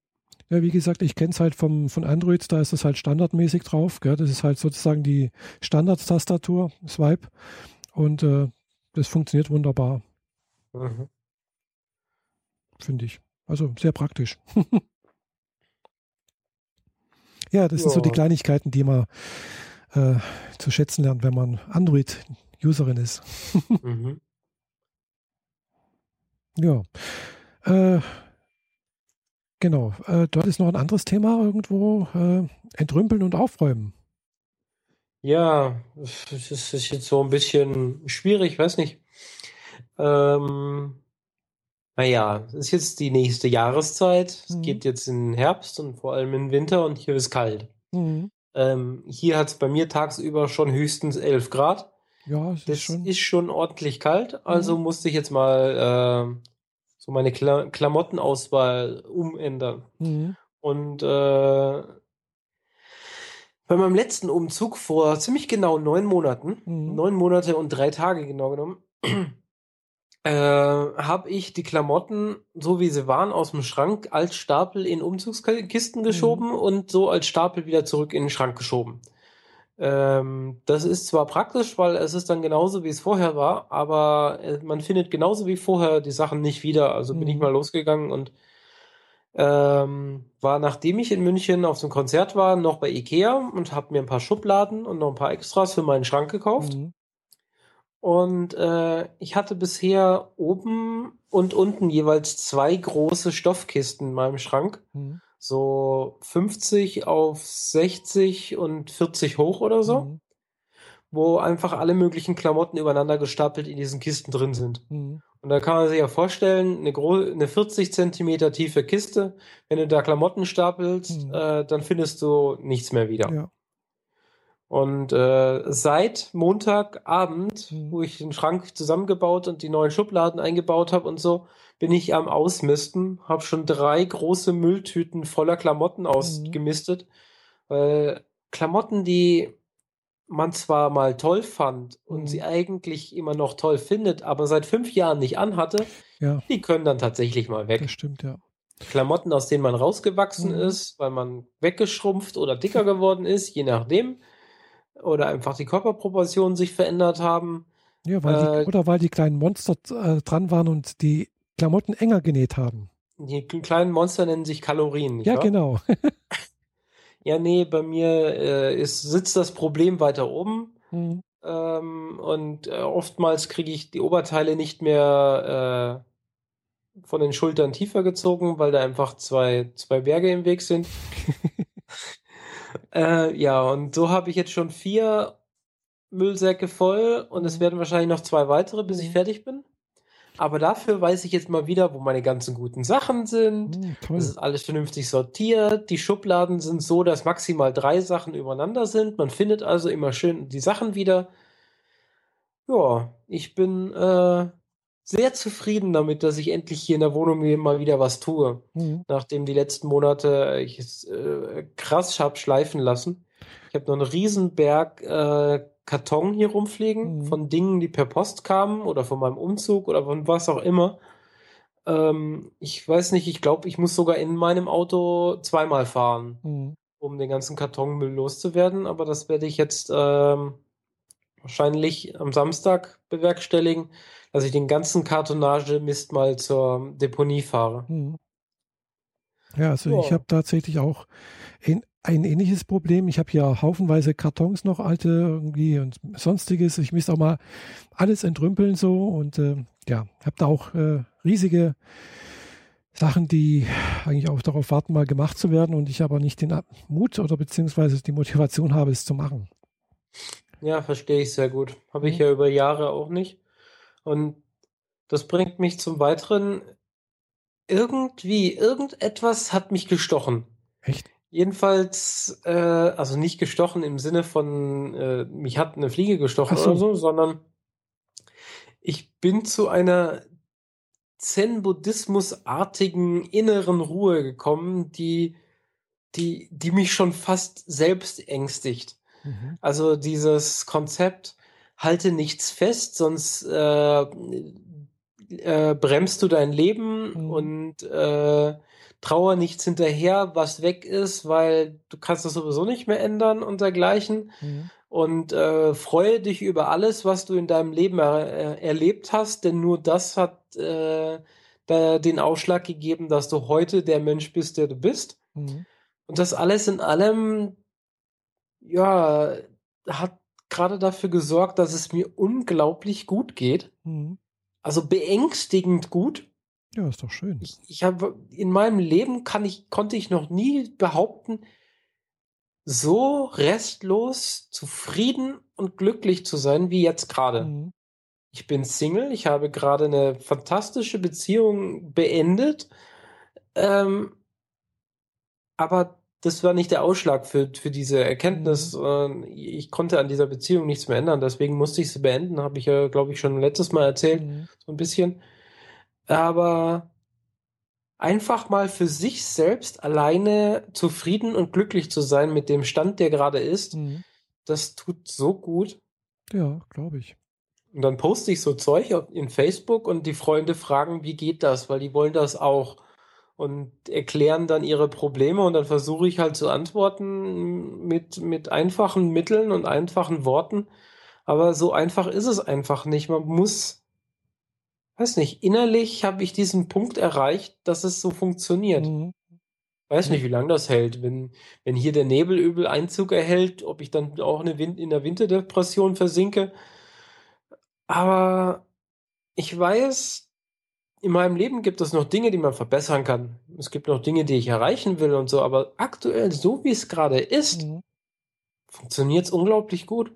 Ja, wie gesagt, ich kenne es halt vom, von Android, da ist das halt standardmäßig drauf. Gell? Das ist halt sozusagen die Standardtastatur, Swipe. Und äh, das funktioniert wunderbar, Mhm. finde ich. Also sehr praktisch. ja, das sind so Ja. die Kleinigkeiten, die man äh, zu schätzen lernt, wenn man Android-Userin ist. Mhm. Ja. Äh, genau. Äh, dort ist noch ein anderes Thema irgendwo. Äh, entrümpeln und aufräumen. Ja, das ist jetzt so ein bisschen schwierig, weiß nicht. Ähm, naja, es ist jetzt die nächste Jahreszeit. Es Mhm. geht jetzt in den Herbst und vor allem in den Winter und hier ist kalt. Mhm. Ähm, hier hat es bei mir tagsüber schon höchstens 11 Grad. Ja, es Das ist schon. ist schon ordentlich kalt, also Mhm. musste ich jetzt mal äh, so meine Kla Klamottenauswahl umändern. Mhm. Und äh, bei meinem letzten Umzug vor ziemlich genau neun Monaten, Mhm. neun Monate und drei Tage genau genommen, äh, habe ich die Klamotten, so wie sie waren, aus dem Schrank als Stapel in Umzugskisten geschoben und so als Stapel wieder zurück in den Schrank geschoben. Ähm, das ist zwar praktisch, weil es ist dann genauso, wie es vorher war, aber äh, man findet genauso wie vorher die Sachen nicht wieder. Also bin ich Mhm. mal losgegangen und ähm, war, nachdem ich in München auf dem Konzert war, noch bei Ikea und habe mir ein paar Schubladen und noch ein paar Extras für meinen Schrank gekauft. Mhm. Und äh, ich hatte bisher oben und unten jeweils zwei große Stoffkisten in meinem Schrank. Mhm. So 50 auf 60 und 40 hoch oder so, Mhm. wo einfach alle möglichen Klamotten übereinander gestapelt in diesen Kisten drin sind. Mhm. Und da kann man sich ja vorstellen, eine, eine 40 Zentimeter tiefe Kiste, wenn du da Klamotten stapelst, Mhm. äh, dann findest du nichts mehr wieder. Ja. Und äh, seit Montagabend, Mhm. wo ich den Schrank zusammengebaut und die neuen Schubladen eingebaut habe und so, bin ich am Ausmisten, habe schon drei große Mülltüten voller Klamotten ausgemistet. Weil Klamotten, die man zwar mal toll fand und Mhm. sie eigentlich immer noch toll findet, aber seit fünf Jahren nicht anhatte, Ja, die können dann tatsächlich mal weg. das stimmt, ja. Klamotten, aus denen man rausgewachsen Mhm. ist, weil man weggeschrumpft oder dicker geworden ist, je nachdem. Oder einfach die Körperproportionen sich verändert haben. Ja, weil die, Äh, oder weil die kleinen Monster äh, dran waren und die Klamotten enger genäht haben. Die kleinen Monster nennen sich Kalorien, Ja, wahr? genau. Ja, nee, bei mir äh, ist, sitzt das Problem weiter oben. Mhm. Ähm, und äh, oftmals kriege ich die Oberteile nicht mehr äh, von den Schultern tiefer gezogen, weil da einfach zwei, zwei Berge im Weg sind. äh, ja, und so habe ich jetzt schon vier Müllsäcke voll und es werden wahrscheinlich noch zwei weitere, bis ich Mhm. fertig bin. Aber dafür weiß ich jetzt mal wieder, wo meine ganzen guten Sachen sind. Toll. Es ist alles vernünftig sortiert. Die Schubladen sind so, dass maximal drei Sachen übereinander sind. Man findet also immer schön die Sachen wieder. Ja, ich bin äh, sehr zufrieden damit, dass ich endlich hier in der Wohnung mir mal wieder was tue. Mhm. Nachdem die letzten Monate ich es äh, krass hab schleifen lassen. Ich habe noch einen riesen Berg äh, Karton hier rumfliegen Mhm. von Dingen, die per Post kamen oder von meinem Umzug oder von was auch immer. Ähm, ich weiß nicht, ich glaube, ich muss sogar in meinem Auto zweimal fahren, Mhm. um den ganzen Kartonmüll loszuwerden. Aber das werde ich jetzt ähm, wahrscheinlich am Samstag bewerkstelligen, dass ich den ganzen Kartonage-Mist mal zur Deponie fahre. Mhm. Ja, also Ja. ich habe tatsächlich auch ein, ein ähnliches Problem. Ich habe hier haufenweise Kartons noch, alte irgendwie und sonstiges. Ich müsste auch mal alles entrümpeln so und äh, ja, habe da auch äh, riesige Sachen, die eigentlich auch darauf warten, mal gemacht zu werden und ich aber nicht den Mut oder beziehungsweise die Motivation habe, es zu machen. Ja, verstehe ich sehr gut. Habe ich mhm. ja über Jahre auch nicht. Und das bringt mich zum weiteren. Irgendwie, irgendetwas hat mich gestochen. Echt? Jedenfalls, äh, also nicht gestochen im Sinne von, äh, mich hat eine Fliege gestochen so. oder so, sondern ich bin zu einer Zen-Buddhismus-artigen inneren Ruhe gekommen, die, die, die mich schon fast selbst ängstigt. Mhm. Also dieses Konzept, halte nichts fest, sonst äh, äh, bremst du dein Leben mhm. und äh, trauer nichts hinterher, was weg ist, weil du kannst das sowieso nicht mehr ändern und dergleichen. Mhm und äh, freue dich über alles, was du in deinem Leben er, äh, erlebt hast, denn nur das hat äh, da den Ausschlag gegeben, dass du heute der Mensch bist, der du bist. Mhm. Und das alles in allem, ja, hat gerade dafür gesorgt, dass es mir unglaublich gut geht. Mhm. Also beängstigend gut. Ja, ist doch schön. Ich, ich habe in meinem Leben kann ich, konnte ich noch nie behaupten, so restlos zufrieden und glücklich zu sein wie jetzt gerade. Mhm. Ich bin Single, ich habe gerade eine fantastische Beziehung beendet, ähm, aber das war nicht der Ausschlag für, für diese Erkenntnis. Mhm. Ich konnte an dieser Beziehung nichts mehr ändern, deswegen musste ich sie beenden, habe ich ja, glaube ich, schon letztes Mal erzählt, mhm. so ein bisschen. Aber einfach mal für sich selbst alleine zufrieden und glücklich zu sein mit dem Stand, der gerade ist, mhm. das tut so gut. Ja, glaube ich. Und dann poste ich so Zeug in Facebook und die Freunde fragen, wie geht das, weil die wollen das auch und erklären dann ihre Probleme und dann versuche ich halt zu antworten mit, mit einfachen Mitteln und einfachen Worten. Aber so einfach ist es einfach nicht. Man muss weiß nicht, innerlich habe ich diesen Punkt erreicht, dass es so funktioniert. Mhm. Weiß nicht, wie lange das hält. Wenn, wenn hier der Nebel übel Einzug erhält, ob ich dann auch eine Wind in der Winterdepression versinke. Aber ich weiß, in meinem Leben gibt es noch Dinge, die man verbessern kann. Es gibt noch Dinge, die ich erreichen will und so. Aber aktuell, so wie es gerade ist, mhm. funktioniert es unglaublich gut.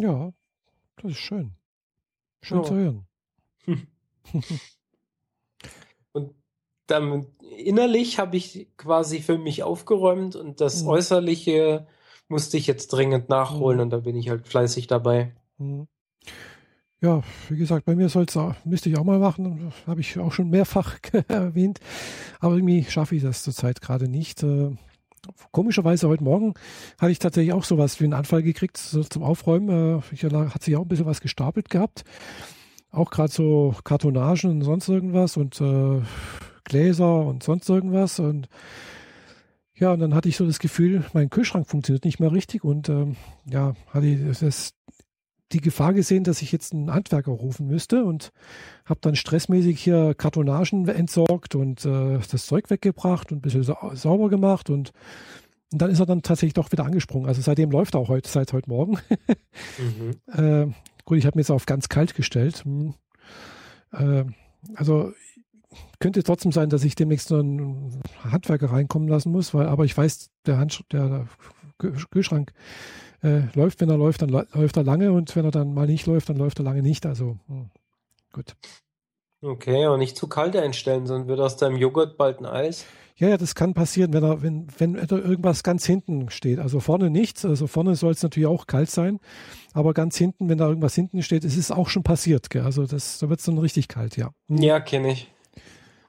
Ja, das ist schön. Schön ja. zu hören. und dann innerlich habe ich quasi für mich aufgeräumt und das mhm. Äußerliche musste ich jetzt dringend nachholen mhm. und da bin ich halt fleißig dabei. Mhm. Ja, wie gesagt, bei mir soll's müsste ich auch mal machen, habe ich auch schon mehrfach erwähnt, aber irgendwie schaffe ich das zurzeit gerade nicht. Äh, komischerweise heute Morgen hatte ich tatsächlich auch sowas wie einen Anfall gekriegt so zum Aufräumen. Äh, ich, hat sich auch ein bisschen was gestapelt gehabt auch gerade so Kartonagen und sonst irgendwas und äh, Gläser und sonst irgendwas. Und ja, und dann hatte ich so das Gefühl, mein Kühlschrank funktioniert nicht mehr richtig und ähm, ja, hatte ich das, die Gefahr gesehen, dass ich jetzt einen Handwerker rufen müsste und habe dann stressmäßig hier Kartonagen entsorgt und äh, das Zeug weggebracht und ein bisschen sa sauber gemacht und, und, dann ist er dann tatsächlich doch wieder angesprungen. Also seitdem läuft er auch heute, seit heute Morgen. mhm. äh, Gut, ich habe mir jetzt auf ganz kalt gestellt. Hm. Äh, also könnte trotzdem sein, dass ich demnächst noch einen Handwerker reinkommen lassen muss, weil, aber ich weiß, der, Hand, der Kühlschrank äh, läuft, wenn er läuft, dann läuft er lange und wenn er dann mal nicht läuft, dann läuft er lange nicht. Also hm, gut. Okay, aber nicht zu kalt einstellen, sonst wird aus deinem Joghurt bald ein Eis. Ja, ja, das kann passieren, wenn er, wenn, wenn irgendwas ganz hinten steht. Also vorne nichts. Also vorne soll es natürlich auch kalt sein. Aber ganz hinten, wenn da irgendwas hinten steht, ist es auch schon passiert. Gell? Also das, da wird es dann richtig kalt, ja. Hm. Ja, kenne ich.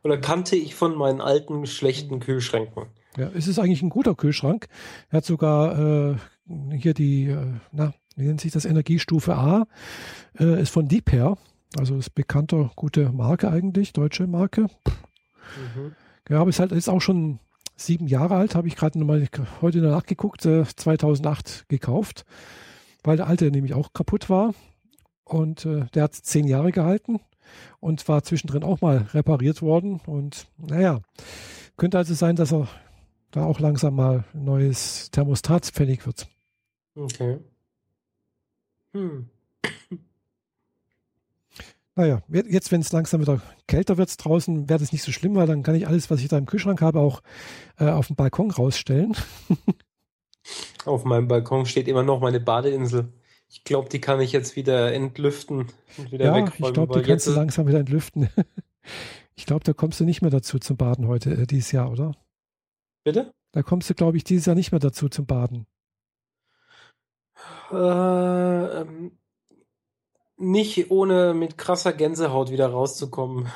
Oder kannte ich von meinen alten, schlechten Kühlschränken. Ja, es ist eigentlich ein guter Kühlschrank. Er hat sogar äh, hier die, äh, na, wie nennt sich das, Energiestufe A, äh, ist von Deeper. Also ist bekannter, gute Marke eigentlich, deutsche Marke. Mhm. Ja, aber es ist halt ist auch schon sieben Jahre alt, habe ich gerade nochmal heute nachgeguckt, äh, 2008 gekauft, weil der alte nämlich auch kaputt war. Und äh, der hat zehn Jahre gehalten und war zwischendrin auch mal repariert worden. Und naja, könnte also sein, dass er da auch langsam mal ein neues Thermostat fällig wird. Okay. Hm. Naja, jetzt, wenn es langsam wieder kälter wird draußen, wäre das nicht so schlimm, weil dann kann ich alles, was ich da im Kühlschrank habe, auch äh, auf dem Balkon rausstellen. auf meinem Balkon steht immer noch meine Badeinsel. Ich glaube, die kann ich jetzt wieder entlüften und wieder ja, wegräumen. Ich glaube, die kannst du langsam wieder entlüften. ich glaube, da kommst du nicht mehr dazu zum Baden heute, äh, dieses Jahr, oder? Bitte? Da kommst du, glaube ich, dieses Jahr nicht mehr dazu zum Baden. Äh, ähm, nicht ohne mit krasser Gänsehaut wieder rauszukommen.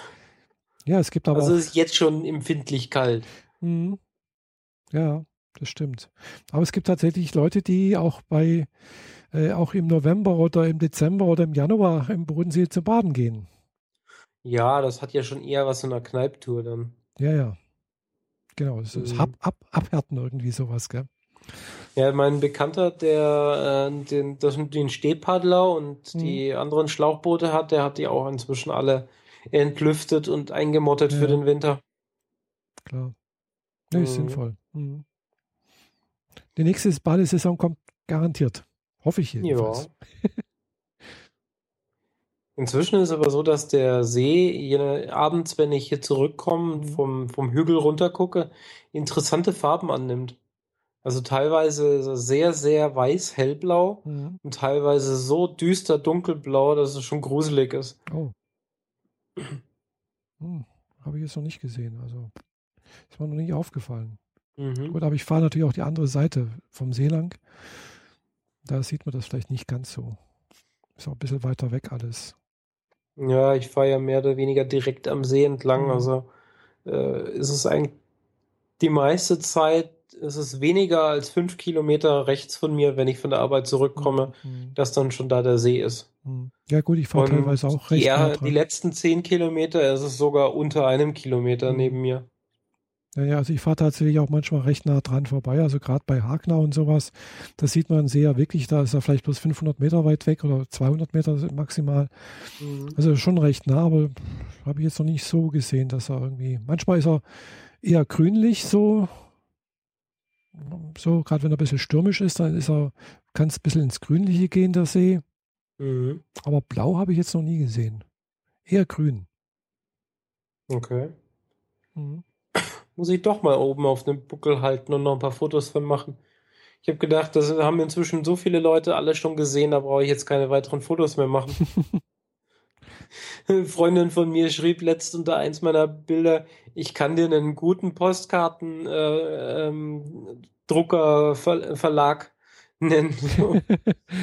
Ja, es gibt aber. Also es ist jetzt schon empfindlich kalt. Mhm. Ja, das stimmt. Aber es gibt tatsächlich Leute, die auch bei äh, auch im November oder im Dezember oder im Januar im Bodensee zu baden gehen. Ja, das hat ja schon eher was von einer Kneiptour dann. Ja, ja. Genau, das ist mhm. ab, ab, Abhärten irgendwie sowas, gell? Ja, mein Bekannter, der äh, den, das, den Stehpaddler und mhm. die anderen Schlauchboote hat, der hat die auch inzwischen alle entlüftet und eingemottet ja. für den Winter. Klar. Nee, mhm. ist sinnvoll. Mhm. Die nächste Badesaison kommt garantiert. Hoffe ich jedenfalls. Ja. Inzwischen ist es aber so, dass der See jene, abends, wenn ich hier zurückkomme, mhm. vom, vom Hügel runter gucke, interessante Farben annimmt. Also teilweise sehr, sehr weiß, hellblau mhm. und teilweise so düster dunkelblau, dass es schon gruselig ist. Oh. Hm, Habe ich jetzt noch nicht gesehen. Also ist mir noch nicht aufgefallen. Mhm. Gut, aber ich fahre natürlich auch die andere Seite vom See lang. Da sieht man das vielleicht nicht ganz so. Ist auch ein bisschen weiter weg alles. Ja, ich fahre ja mehr oder weniger direkt am See entlang. Mhm. Also äh, ist es eigentlich die meiste Zeit ist es weniger als fünf Kilometer rechts von mir, wenn ich von der Arbeit zurückkomme, mhm. dass dann schon da der See ist. Mhm. Ja gut, ich fahre teilweise auch recht. Ja, die letzten zehn Kilometer ist es sogar unter einem Kilometer mhm. neben mir. Ja, ja, also ich fahre tatsächlich auch manchmal recht nah dran vorbei, also gerade bei Hagnau und sowas, da sieht man See ja wirklich, da ist er vielleicht bloß 500 Meter weit weg oder 200 Meter maximal. Mhm. Also schon recht nah, aber habe ich jetzt noch nicht so gesehen, dass er irgendwie, manchmal ist er eher grünlich so, so, gerade wenn er ein bisschen stürmisch ist, dann ist er, kann es ein bisschen ins Grünliche gehen, der See. Mhm. Aber blau habe ich jetzt noch nie gesehen. Eher grün. Okay. Mhm. Muss ich doch mal oben auf dem Buckel halten und noch ein paar Fotos von machen. Ich habe gedacht, das haben inzwischen so viele Leute alle schon gesehen, da brauche ich jetzt keine weiteren Fotos mehr machen. Eine Freundin von mir schrieb letzt unter eins meiner Bilder, ich kann dir einen guten Postkarten-Drucker-Verlag äh, ähm, nennen,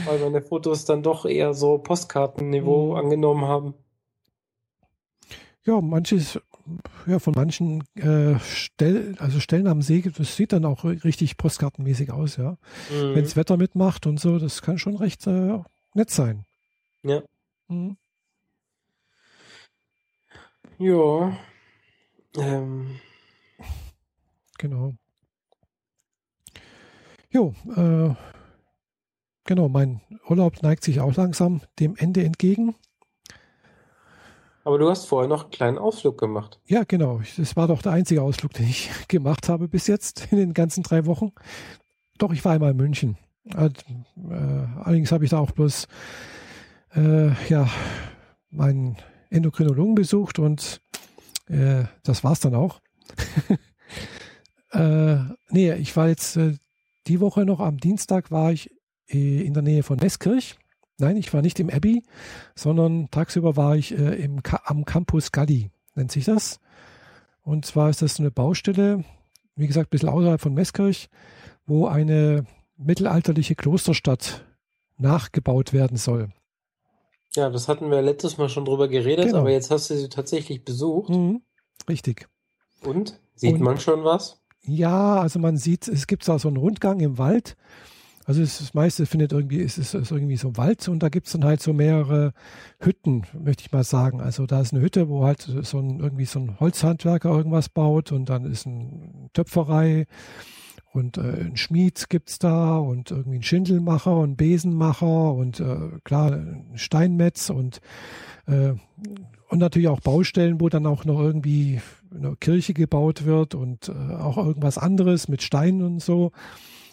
weil meine Fotos dann doch eher so Postkartenniveau mhm. angenommen haben. Ja, manches, ja, von manchen äh, Stell, also Stellen am See, das sieht dann auch richtig postkartenmäßig aus, ja. Mhm. Wenn das Wetter mitmacht und so, das kann schon recht äh, nett sein. Ja. Mhm. Ja. Ähm. Genau. Jo, äh, genau, mein Urlaub neigt sich auch langsam dem Ende entgegen. Aber du hast vorher noch einen kleinen Ausflug gemacht. Ja, genau. Das war doch der einzige Ausflug, den ich gemacht habe bis jetzt in den ganzen drei Wochen. Doch, ich war einmal in München. Äh, allerdings habe ich da auch bloß äh, ja, meinen Endokrinologen besucht und äh, das war's dann auch. äh, nee, ich war jetzt äh, die Woche noch am Dienstag war ich äh, in der Nähe von Meßkirch. Nein, ich war nicht im Abbey, sondern tagsüber war ich äh, im, am Campus Galli, nennt sich das. Und zwar ist das so eine Baustelle, wie gesagt, ein bisschen außerhalb von Meßkirch, wo eine mittelalterliche Klosterstadt nachgebaut werden soll. Ja, das hatten wir letztes Mal schon drüber geredet, genau. aber jetzt hast du sie tatsächlich besucht. Mhm, richtig. Und? Sieht Und, man schon was? Ja, also man sieht, es gibt da so einen Rundgang im Wald. Also das meiste findet irgendwie, ist, ist, ist irgendwie so ein Wald und da gibt es dann halt so mehrere Hütten, möchte ich mal sagen. Also da ist eine Hütte, wo halt so ein, irgendwie so ein Holzhandwerker irgendwas baut und dann ist eine Töpferei und äh, ein Schmied gibt es da und irgendwie ein Schindelmacher und Besenmacher und äh, klar, ein Steinmetz und, äh, und natürlich auch Baustellen, wo dann auch noch irgendwie eine Kirche gebaut wird und äh, auch irgendwas anderes mit Steinen und so.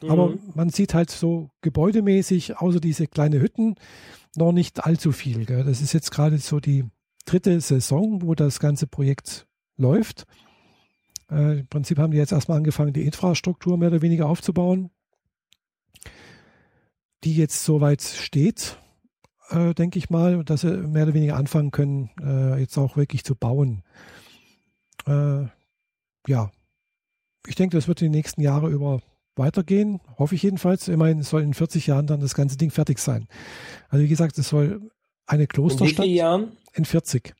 Mhm. Aber man sieht halt so gebäudemäßig, außer diese kleine Hütten, noch nicht allzu viel. Gell? Das ist jetzt gerade so die, dritte Saison, wo das ganze Projekt läuft. Äh, Im Prinzip haben die jetzt erstmal angefangen, die Infrastruktur mehr oder weniger aufzubauen, die jetzt soweit steht, äh, denke ich mal, dass sie mehr oder weniger anfangen können, äh, jetzt auch wirklich zu bauen. Äh, ja, ich denke, das wird in den nächsten Jahren über weitergehen, hoffe ich jedenfalls. Immerhin soll in 40 Jahren dann das ganze Ding fertig sein. Also wie gesagt, es soll eine Klosterstadt. In wie vielen Jahren? In 40.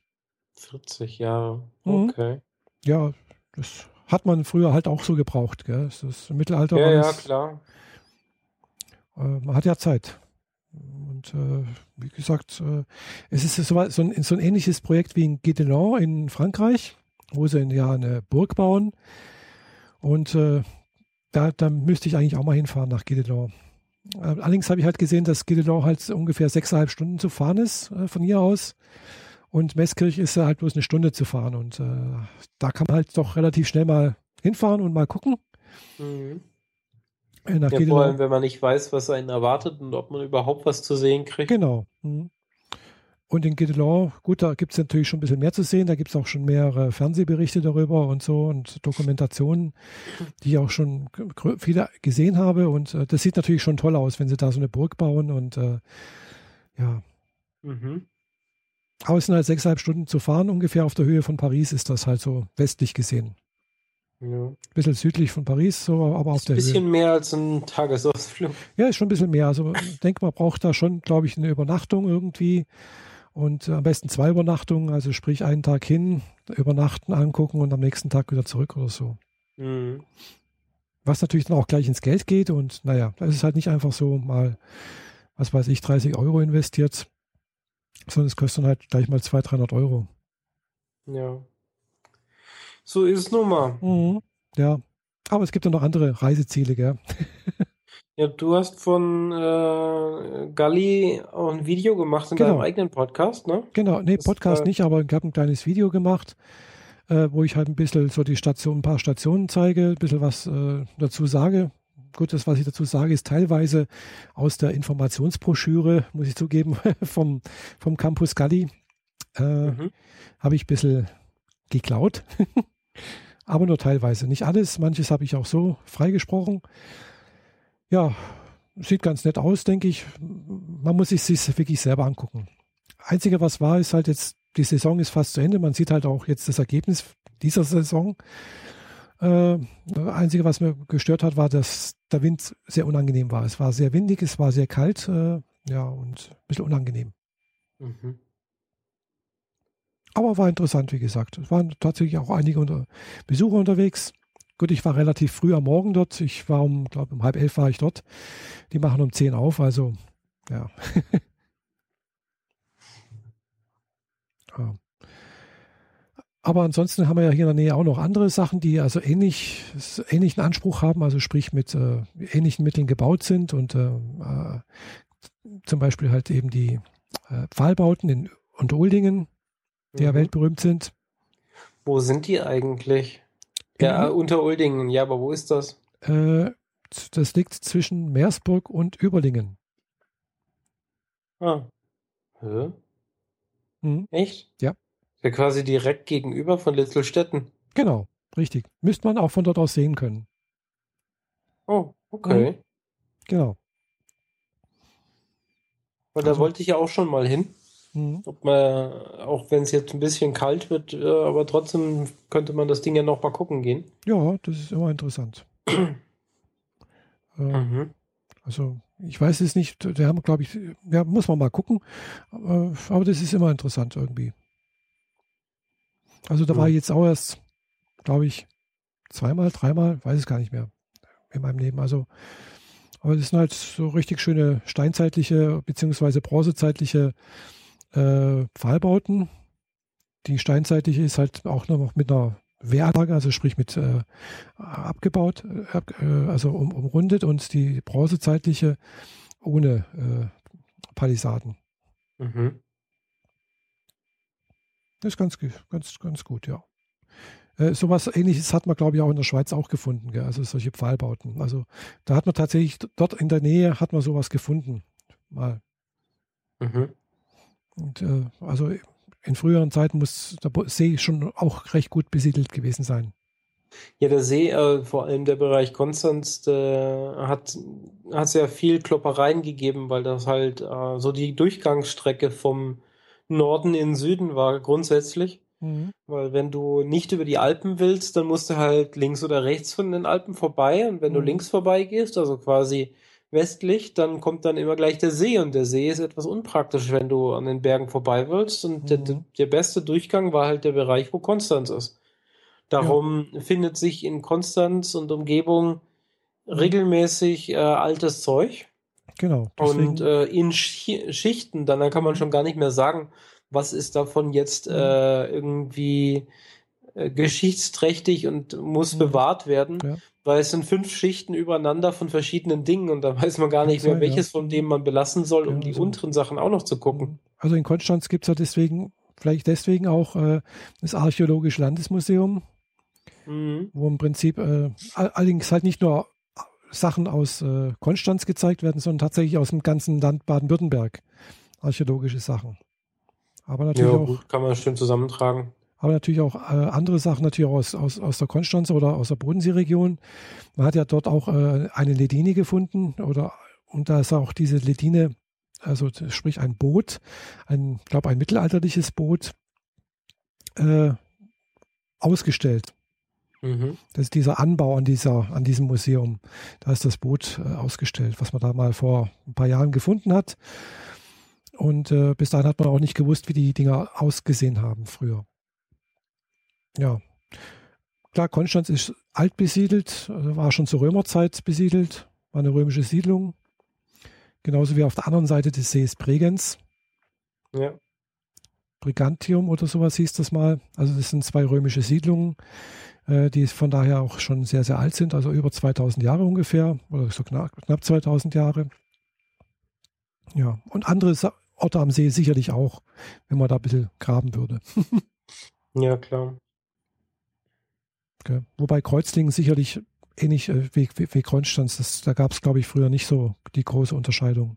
40 Jahre, mhm. okay. Mhm. Ja, das hat man früher halt auch so gebraucht. Gell? Das ist im Mittelalter. Ja, ja, klar. Äh, man hat ja Zeit. Und äh, wie gesagt, äh, es ist so, so, ein, so ein ähnliches Projekt wie in Guédelon in Frankreich, wo sie ja eine Burg bauen. Und äh, da, da müsste ich eigentlich auch mal hinfahren nach Guédelon. Äh, allerdings habe ich halt gesehen, dass Guédelon halt ungefähr sechseinhalb Stunden zu fahren ist von hier aus. Und Meßkirch ist halt bloß eine Stunde zu fahren. Und äh, da kann man halt doch relativ schnell mal hinfahren und mal gucken. Mhm. Äh, nach ja, vor allem, wenn man nicht weiß, was einen erwartet und ob man überhaupt was zu sehen kriegt. Genau. Mhm. Und in Guédelon, gut, da gibt es natürlich schon ein bisschen mehr zu sehen. Da gibt es auch schon mehrere Fernsehberichte darüber und so und Dokumentationen, die ich auch schon viele gesehen habe. Und äh, das sieht natürlich schon toll aus, wenn sie da so eine Burg bauen und äh, ja. Mhm. Aber es sind halt sechseinhalb Stunden zu fahren, ungefähr auf der Höhe von Paris ist das halt so westlich gesehen. Ja. Ein bisschen südlich von Paris, so, aber auf der Höhe. Ein bisschen mehr als ein Tagesausflug. Ja, ist schon ein bisschen mehr. Also ich denke, man braucht da schon, glaube ich, eine Übernachtung irgendwie. Und am besten zwei Übernachtungen, also sprich einen Tag hin, übernachten, angucken und am nächsten Tag wieder zurück oder so. Mhm. Was natürlich dann auch gleich ins Geld geht und naja, das ist halt nicht einfach so mal, was weiß ich, 30 Euro investiert, sondern es kostet dann halt gleich mal 200, 300 Euro. Ja. So ist es nun mal. Mhm. Ja. Aber es gibt ja noch andere Reiseziele, gell? Ja, du hast von äh, Galli auch ein Video gemacht in genau. deinem eigenen Podcast, ne? Genau, nee, Podcast das, nicht, aber ich habe ein kleines Video gemacht, äh, wo ich halt ein bisschen so die Station, ein paar Stationen zeige, ein bisschen was äh, dazu sage. Gut, das, was ich dazu sage, ist teilweise aus der Informationsbroschüre, muss ich zugeben, vom, vom Campus Galli. Äh, mhm. Habe ich ein bisschen geklaut, aber nur teilweise. Nicht alles, manches habe ich auch so freigesprochen ja, sieht ganz nett aus, denke ich. Man muss sich das wirklich selber angucken. Einzige, was war, ist halt jetzt, die Saison ist fast zu Ende. Man sieht halt auch jetzt das Ergebnis dieser Saison. Äh, Einzige, was mir gestört hat, war, dass der Wind sehr unangenehm war. Es war sehr windig, es war sehr kalt, äh, ja, und ein bisschen unangenehm. Mhm. Aber war interessant, wie gesagt. Es waren tatsächlich auch einige unter Besucher unterwegs. Gut, ich war relativ früh am Morgen dort. Ich war um, glaube um halb elf war ich dort. Die machen um zehn auf, also ja. ja. Aber ansonsten haben wir ja hier in der Nähe auch noch andere Sachen, die also ähnlich, ähnlichen Anspruch haben, also sprich mit äh, ähnlichen Mitteln gebaut sind und äh, äh, zum Beispiel halt eben die äh, Pfahlbauten in Unteruldingen, die mhm. ja weltberühmt sind. Wo sind die eigentlich? Ja, unter Uldingen, ja, aber wo ist das? Äh, das liegt zwischen Meersburg und Überlingen. Ah. Hä? Mhm. Echt? Ja. Ja, quasi direkt gegenüber von Litzelstetten. Genau, richtig. Müsste man auch von dort aus sehen können. Oh, okay. Mhm. Genau. Weil da also, wollte ich ja auch schon mal hin. Mhm. Ob man, auch wenn es jetzt ein bisschen kalt wird, äh, aber trotzdem könnte man das Ding ja noch mal gucken gehen. Ja, das ist immer interessant. äh, mhm. Also ich weiß es nicht, wir haben, glaube ich, ja, muss man mal gucken. Äh, aber das ist immer interessant irgendwie. Also da mhm. war ich jetzt auch erst, glaube ich, zweimal, dreimal, weiß es gar nicht mehr in meinem Leben. Also, aber das sind halt so richtig schöne steinzeitliche beziehungsweise bronzezeitliche äh, Pfahlbauten. Die steinzeitige ist halt auch noch mit einer Wehranlage, also sprich mit äh, abgebaut, äh, also um, umrundet und die bronzezeitliche ohne äh, Palisaden. Mhm. Das ist ganz, ganz, ganz gut, ja. Äh, sowas ähnliches hat man, glaube ich, auch in der Schweiz auch gefunden, gell? also solche Pfahlbauten. Also da hat man tatsächlich, dort in der Nähe hat man sowas gefunden. Mal. Mhm. Und äh, also in früheren Zeiten muss der See schon auch recht gut besiedelt gewesen sein. Ja, der See, äh, vor allem der Bereich Konstanz, äh, hat hat sehr viel Kloppereien gegeben, weil das halt äh, so die Durchgangsstrecke vom Norden in den Süden war grundsätzlich. Mhm. Weil wenn du nicht über die Alpen willst, dann musst du halt links oder rechts von den Alpen vorbei. Und wenn mhm. du links vorbei gehst, also quasi westlich, dann kommt dann immer gleich der See. Und der See ist etwas unpraktisch, wenn du an den Bergen vorbei willst. Und mhm. der, der beste Durchgang war halt der Bereich, wo Konstanz ist. Darum ja. findet sich in Konstanz und Umgebung regelmäßig äh, altes Zeug. Genau. Deswegen. Und äh, in Sch Schichten, dann, dann kann man schon gar nicht mehr sagen, was ist davon jetzt mhm. äh, irgendwie äh, geschichtsträchtig und muss mhm. bewahrt werden, ja. weil es sind fünf Schichten übereinander von verschiedenen Dingen und da weiß man gar nicht mehr, welches ja. von dem man belassen soll, um ja, die also. unteren Sachen auch noch zu gucken. Mhm. Also in Konstanz gibt es ja deswegen, vielleicht deswegen auch äh, das Archäologische Landesmuseum, mhm. wo im Prinzip äh, allerdings halt nicht nur Sachen aus äh, Konstanz gezeigt werden, sondern tatsächlich aus dem ganzen Land Baden-Württemberg. Archäologische Sachen. Aber natürlich ja, auch. kann man schön zusammentragen. Aber natürlich auch äh, andere Sachen, natürlich aus, aus, aus der Konstanz oder aus der Bodenseeregion. Man hat ja dort auch äh, eine Ledine gefunden oder und da ist auch diese Ledine, also sprich ein Boot, ein, glaube ein mittelalterliches Boot, äh, ausgestellt. Mhm. Das ist dieser Anbau an, dieser, an diesem Museum. Da ist das Boot äh, ausgestellt, was man da mal vor ein paar Jahren gefunden hat. Und äh, bis dahin hat man auch nicht gewusst, wie die Dinger ausgesehen haben früher. Ja. Klar, Konstanz ist alt besiedelt, also war schon zur Römerzeit besiedelt, war eine römische Siedlung. Genauso wie auf der anderen Seite des Sees Bregenz. Ja. Brigantium oder sowas hieß das mal. Also das sind zwei römische Siedlungen, äh, die von daher auch schon sehr, sehr alt sind, also über 2000 Jahre ungefähr oder so knapp, knapp 2000 Jahre. Ja, und andere Orte am See sicherlich auch, wenn man da ein bisschen graben würde. ja, klar. Okay. Wobei Kreuzlingen sicherlich ähnlich äh, wie, wie, wie Konstanz, das, da gab es, glaube ich, früher nicht so die große Unterscheidung.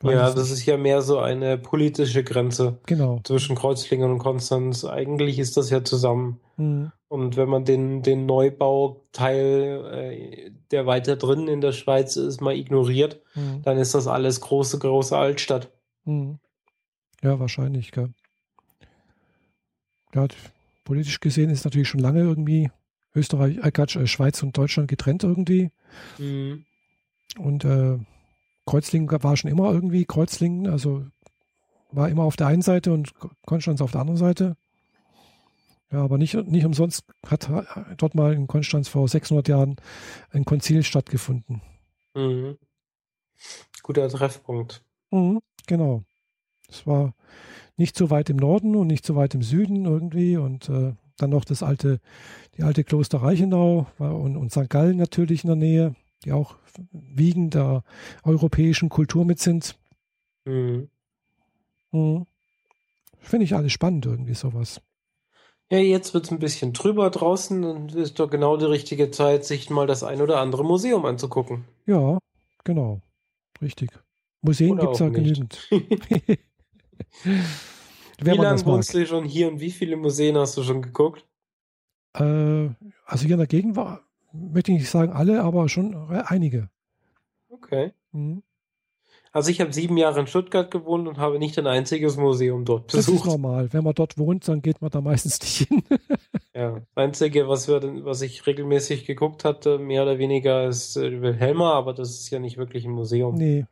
Weiß ja, das ist ja mehr so eine politische Grenze genau. zwischen Kreuzlingen und Konstanz. Eigentlich ist das ja zusammen. Mhm. Und wenn man den, den Neubauteil, äh, der weiter drin in der Schweiz ist, mal ignoriert, mhm. dann ist das alles große, große Altstadt. Mhm. Ja, wahrscheinlich, gell. Ja, politisch gesehen ist natürlich schon lange irgendwie Österreich, äh, Quatsch, äh, Schweiz und Deutschland getrennt irgendwie. Mhm. Und äh, Kreuzlingen war schon immer irgendwie Kreuzlingen, also war immer auf der einen Seite und Konstanz auf der anderen Seite. Ja, aber nicht, nicht umsonst hat dort mal in Konstanz vor 600 Jahren ein Konzil stattgefunden. Mhm. Guter Treffpunkt. Mhm, genau. Es war nicht so weit im Norden und nicht so weit im Süden irgendwie und äh, dann noch das alte, die alte Kloster Reichenau und, und St. Gallen natürlich in der Nähe die auch wiegen der europäischen Kultur mit sind. Mhm. Mhm. Finde ich alles spannend, irgendwie sowas. Ja, jetzt wird es ein bisschen trüber draußen und ist doch genau die richtige Zeit, sich mal das ein oder andere Museum anzugucken. Ja, genau. Richtig. Museen gibt es ja genügend. wie lange wohnst du schon hier und wie viele Museen hast du schon geguckt? Äh, also hier in der Gegend war, möchte ich nicht sagen alle, aber schon einige. Okay. Mhm. Also ich habe sieben Jahre in Stuttgart gewohnt und habe nicht ein einziges Museum dort besucht. Das ist normal. Wenn man dort wohnt, dann geht man da meistens nicht hin. ja, das Einzige, was, wir, was ich regelmäßig geguckt hatte, mehr oder weniger, ist äh, Wilhelma, aber das ist ja nicht wirklich ein Museum. Nee.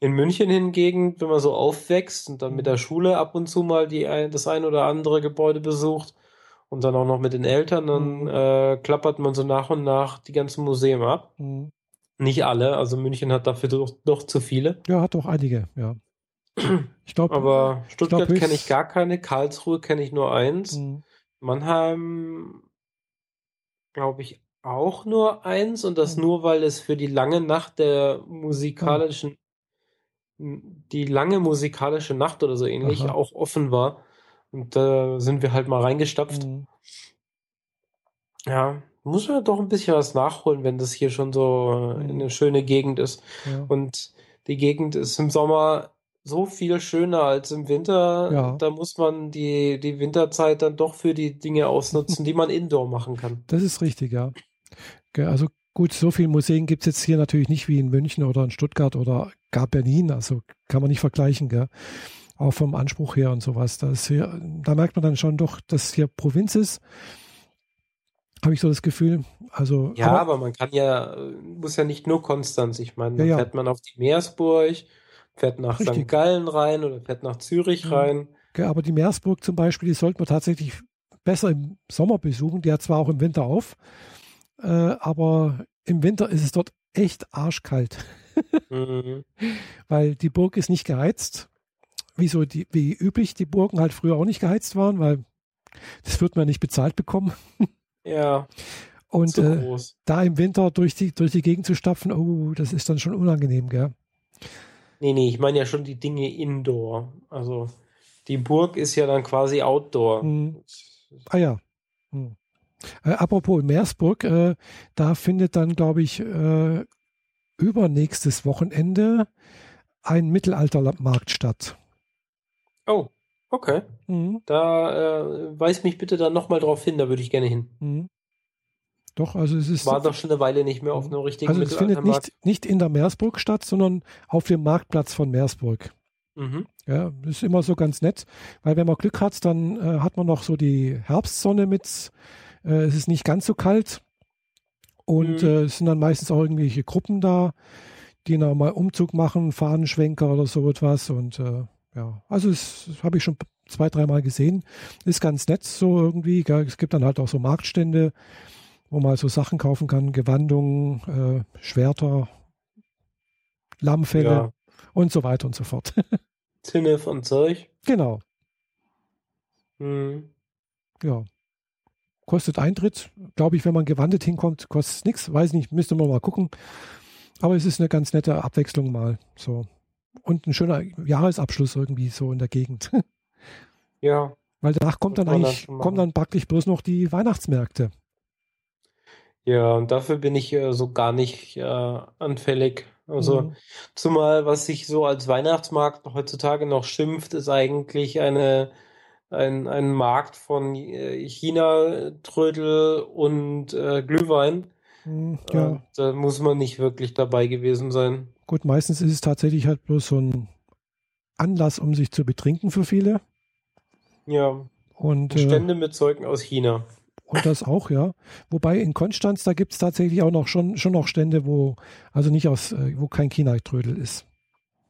In München hingegen, wenn man so aufwächst und dann mit der Schule ab und zu mal die, das ein oder andere Gebäude besucht, und dann auch noch mit den Eltern, dann mhm. äh, klappert man so nach und nach die ganzen Museen ab. Mhm. Nicht alle, also München hat dafür doch, doch zu viele. Ja, hat doch einige, ja. Ich glaube. Aber Stuttgart kenne ich gar keine, Karlsruhe kenne ich nur eins. Mhm. Mannheim glaube ich auch nur eins und das mhm. nur, weil es für die lange Nacht der musikalischen, mhm. die lange musikalische Nacht oder so ähnlich Aha. auch offen war. Und da sind wir halt mal reingestapft. Mhm. Ja, muss man doch ein bisschen was nachholen, wenn das hier schon so eine schöne Gegend ist. Ja. Und die Gegend ist im Sommer so viel schöner als im Winter. Ja. Da muss man die, die Winterzeit dann doch für die Dinge ausnutzen, die man indoor machen kann. Das ist richtig, ja. Also gut, so viele Museen gibt es jetzt hier natürlich nicht wie in München oder in Stuttgart oder gar Berlin. Also kann man nicht vergleichen, gell? Auch vom Anspruch her und sowas. Da, ist hier, da merkt man dann schon doch, dass hier Provinz ist. Habe ich so das Gefühl. Also, Ja, aber, aber man kann ja, äh, muss ja nicht nur Konstanz. Ich meine, dann Ja, ja. fährt man auf die Meersburg, fährt nach St. Richtig. Gallen rein oder fährt nach Zürich Mhm. rein. gell, aber die Meersburg zum Beispiel, die sollte man tatsächlich besser im Sommer besuchen. Die hat zwar auch im Winter auf, äh, aber im Winter ist es dort echt arschkalt. Mhm. weil die Burg ist nicht geheizt. Wie, so die, wie üblich die Burgen halt früher auch nicht geheizt waren, weil das wird man nicht bezahlt bekommen. Ja, Und äh, da im Winter durch die, durch die Gegend zu stapfen, oh, das ist dann schon unangenehm, gell? Nee, nee, ich meine ja schon die Dinge indoor. Also die Burg ist ja dann quasi outdoor. Hm. Ah ja. Hm. Äh, apropos Meersburg, äh, da findet dann, glaube ich, äh, übernächstes Wochenende ein Mittelaltermarkt statt. Oh, okay. Mhm. Da äh, weis mich bitte dann nochmal drauf hin, da würde ich gerne hin. Mhm. Doch, also es ist. War doch schon eine Weile nicht mehr auf einem richtigen Also es findet nicht, nicht in der Meersburg statt, sondern auf dem Marktplatz von Meersburg. Mhm. Ja, das ist immer so ganz nett, weil wenn man Glück hat, dann äh, hat man noch so die Herbstsonne mit. Äh, es ist nicht ganz so kalt und Mhm. äh, es sind dann meistens auch irgendwelche Gruppen da, die noch mal Umzug machen, Fahnenschwenker oder so etwas und äh, ja, also es das habe ich schon zwei, dreimal gesehen. Ist ganz nett so irgendwie. Gell? Es gibt dann halt auch so Marktstände, wo man so Sachen kaufen kann, Gewandungen, äh, Schwerter, Lammfelle Ja, und so weiter und so fort. Zinnef und Zeug. genau. Mhm. Ja. Kostet Eintritt. Glaube ich, wenn man gewandet hinkommt, kostet es nichts. Weiß nicht, müsste man mal gucken. Aber es ist eine ganz nette Abwechslung mal. So. Und ein schöner Jahresabschluss irgendwie so in der Gegend. Ja, Weil danach kommt dann eigentlich, kommen dann praktisch bloß noch die Weihnachtsmärkte. ja, und dafür bin ich äh, so gar nicht äh, anfällig. Also, Mhm. zumal was sich so als Weihnachtsmarkt heutzutage noch schimpft, ist eigentlich eine, ein, ein Markt von äh, China-Trödel und äh, Glühwein. Mhm, Ja, Äh, da muss man nicht wirklich dabei gewesen sein. gut, meistens ist es tatsächlich halt bloß so ein Anlass, um sich zu betrinken für viele. Ja, Und, äh, Stände mit Zeugen aus China. Und das auch, ja. Wobei in Konstanz, da gibt es tatsächlich auch noch schon, schon noch Stände, wo, also nicht aus, äh, wo kein China-Trödel ist.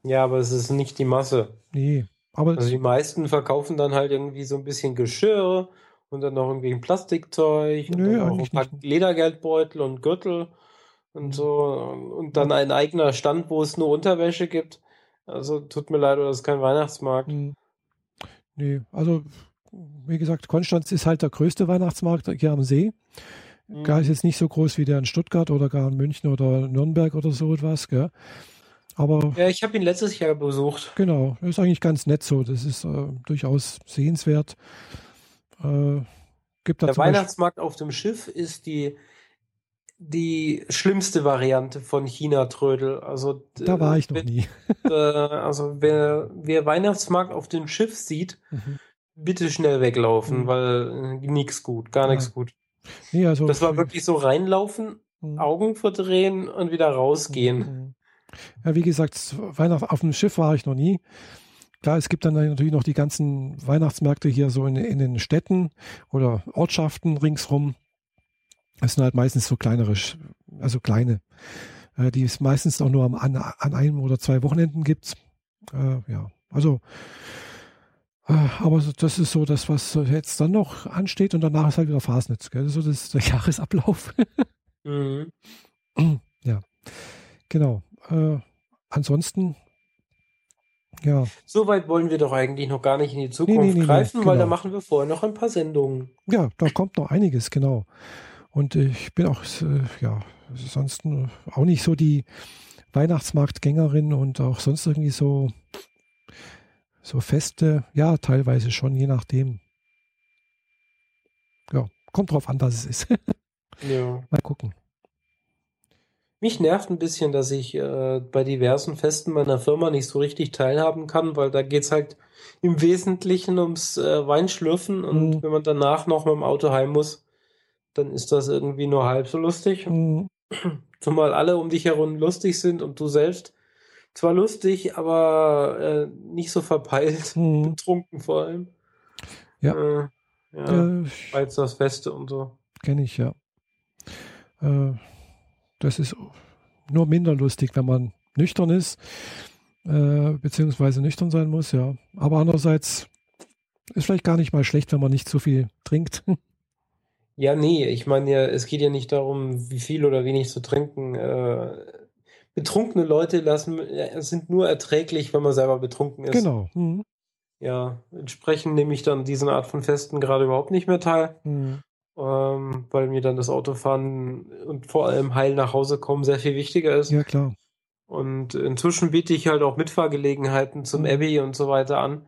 Ja, aber es ist nicht die Masse. Nee. Aber Also die meisten verkaufen dann halt irgendwie so ein bisschen Geschirr und dann noch irgendwie ein Plastikzeug und Nö, dann auch ein paar nicht. Ledergeldbeutel und Gürtel und so und dann ein eigener Stand, wo es nur Unterwäsche gibt. Also tut mir leid, das ist kein Weihnachtsmarkt. Hm. Nee, also wie gesagt, Konstanz ist halt der größte Weihnachtsmarkt hier am See. Mhm. Gar ist jetzt nicht so groß wie der in Stuttgart oder gar in München oder Nürnberg oder so etwas, gell? Aber Ja, ich habe ihn letztes Jahr besucht. genau, ist eigentlich ganz nett so. Das ist äh, durchaus sehenswert. Äh, gibt da Der zum Beispiel- Weihnachtsmarkt auf dem Schiff ist die, die schlimmste Variante von China-Trödel. Also, da war ich noch nie. äh, also wer, wer Weihnachtsmarkt auf dem Schiff sieht, Mhm. bitte schnell weglaufen, Mhm. weil äh, nix gut, gar Ja. nichts gut. Nee, also Das war wirklich so reinlaufen, Mhm. Augen verdrehen und wieder rausgehen. Mhm. Ja, wie gesagt, Weihnacht auf dem Schiff war ich noch nie. Klar, es gibt dann natürlich noch die ganzen Weihnachtsmärkte hier so in, in den Städten oder Ortschaften ringsrum. Das sind halt meistens so kleinere, also kleine, äh, die es meistens auch nur am, an, an einem oder zwei Wochenenden gibt. Äh, ja, also, äh, aber so- das ist so das, was jetzt dann noch ansteht und danach ist halt wieder Fasnitz. Gell? So das ist der Jahresablauf. Mhm. ja, genau. Äh, ansonsten, ja, So weit wollen wir doch eigentlich noch gar nicht in die Zukunft nee, nee, nee, greifen, weil da genau. machen wir vorher noch ein paar Sendungen. ja, da kommt noch einiges, genau. Und ich bin auch, äh, ja, ansonsten auch nicht so die Weihnachtsmarktgängerin und auch sonst irgendwie so, so Feste, ja, teilweise schon, je nachdem. Ja, kommt drauf an, was es ist. Ja. Mal gucken. Mich nervt ein bisschen, dass ich äh, bei diversen Festen meiner Firma nicht so richtig teilhaben kann, weil da geht's halt im Wesentlichen ums äh, Weinschlürfen und Mhm. wenn man danach noch mit dem Auto heim muss, dann ist das irgendwie nur halb so lustig. Mhm. Zumal alle um dich herum lustig sind und du selbst zwar lustig, aber äh, nicht so verpeilt, Mhm. betrunken vor allem. Ja. Äh, ja, Äh, als das Feste und so. Kenne ich, ja. Äh, das ist nur minder lustig, wenn man nüchtern ist, äh, beziehungsweise nüchtern sein muss, ja. Aber andererseits ist vielleicht gar nicht mal schlecht, wenn man nicht zu viel trinkt. Ja, nee, ich meine ja, es geht ja nicht darum, wie viel oder wenig zu trinken. Äh, betrunkene Leute lassen, äh, sind nur erträglich, wenn man selber betrunken ist. genau. Mhm. Ja, entsprechend nehme ich dann diesen Art von Festen gerade überhaupt nicht mehr teil, Mhm. ähm, weil mir dann das Autofahren und vor allem heil nach Hause kommen sehr viel wichtiger ist. Ja, klar. Und inzwischen biete ich halt auch Mitfahrgelegenheiten zum Mhm. Abbey und so weiter an,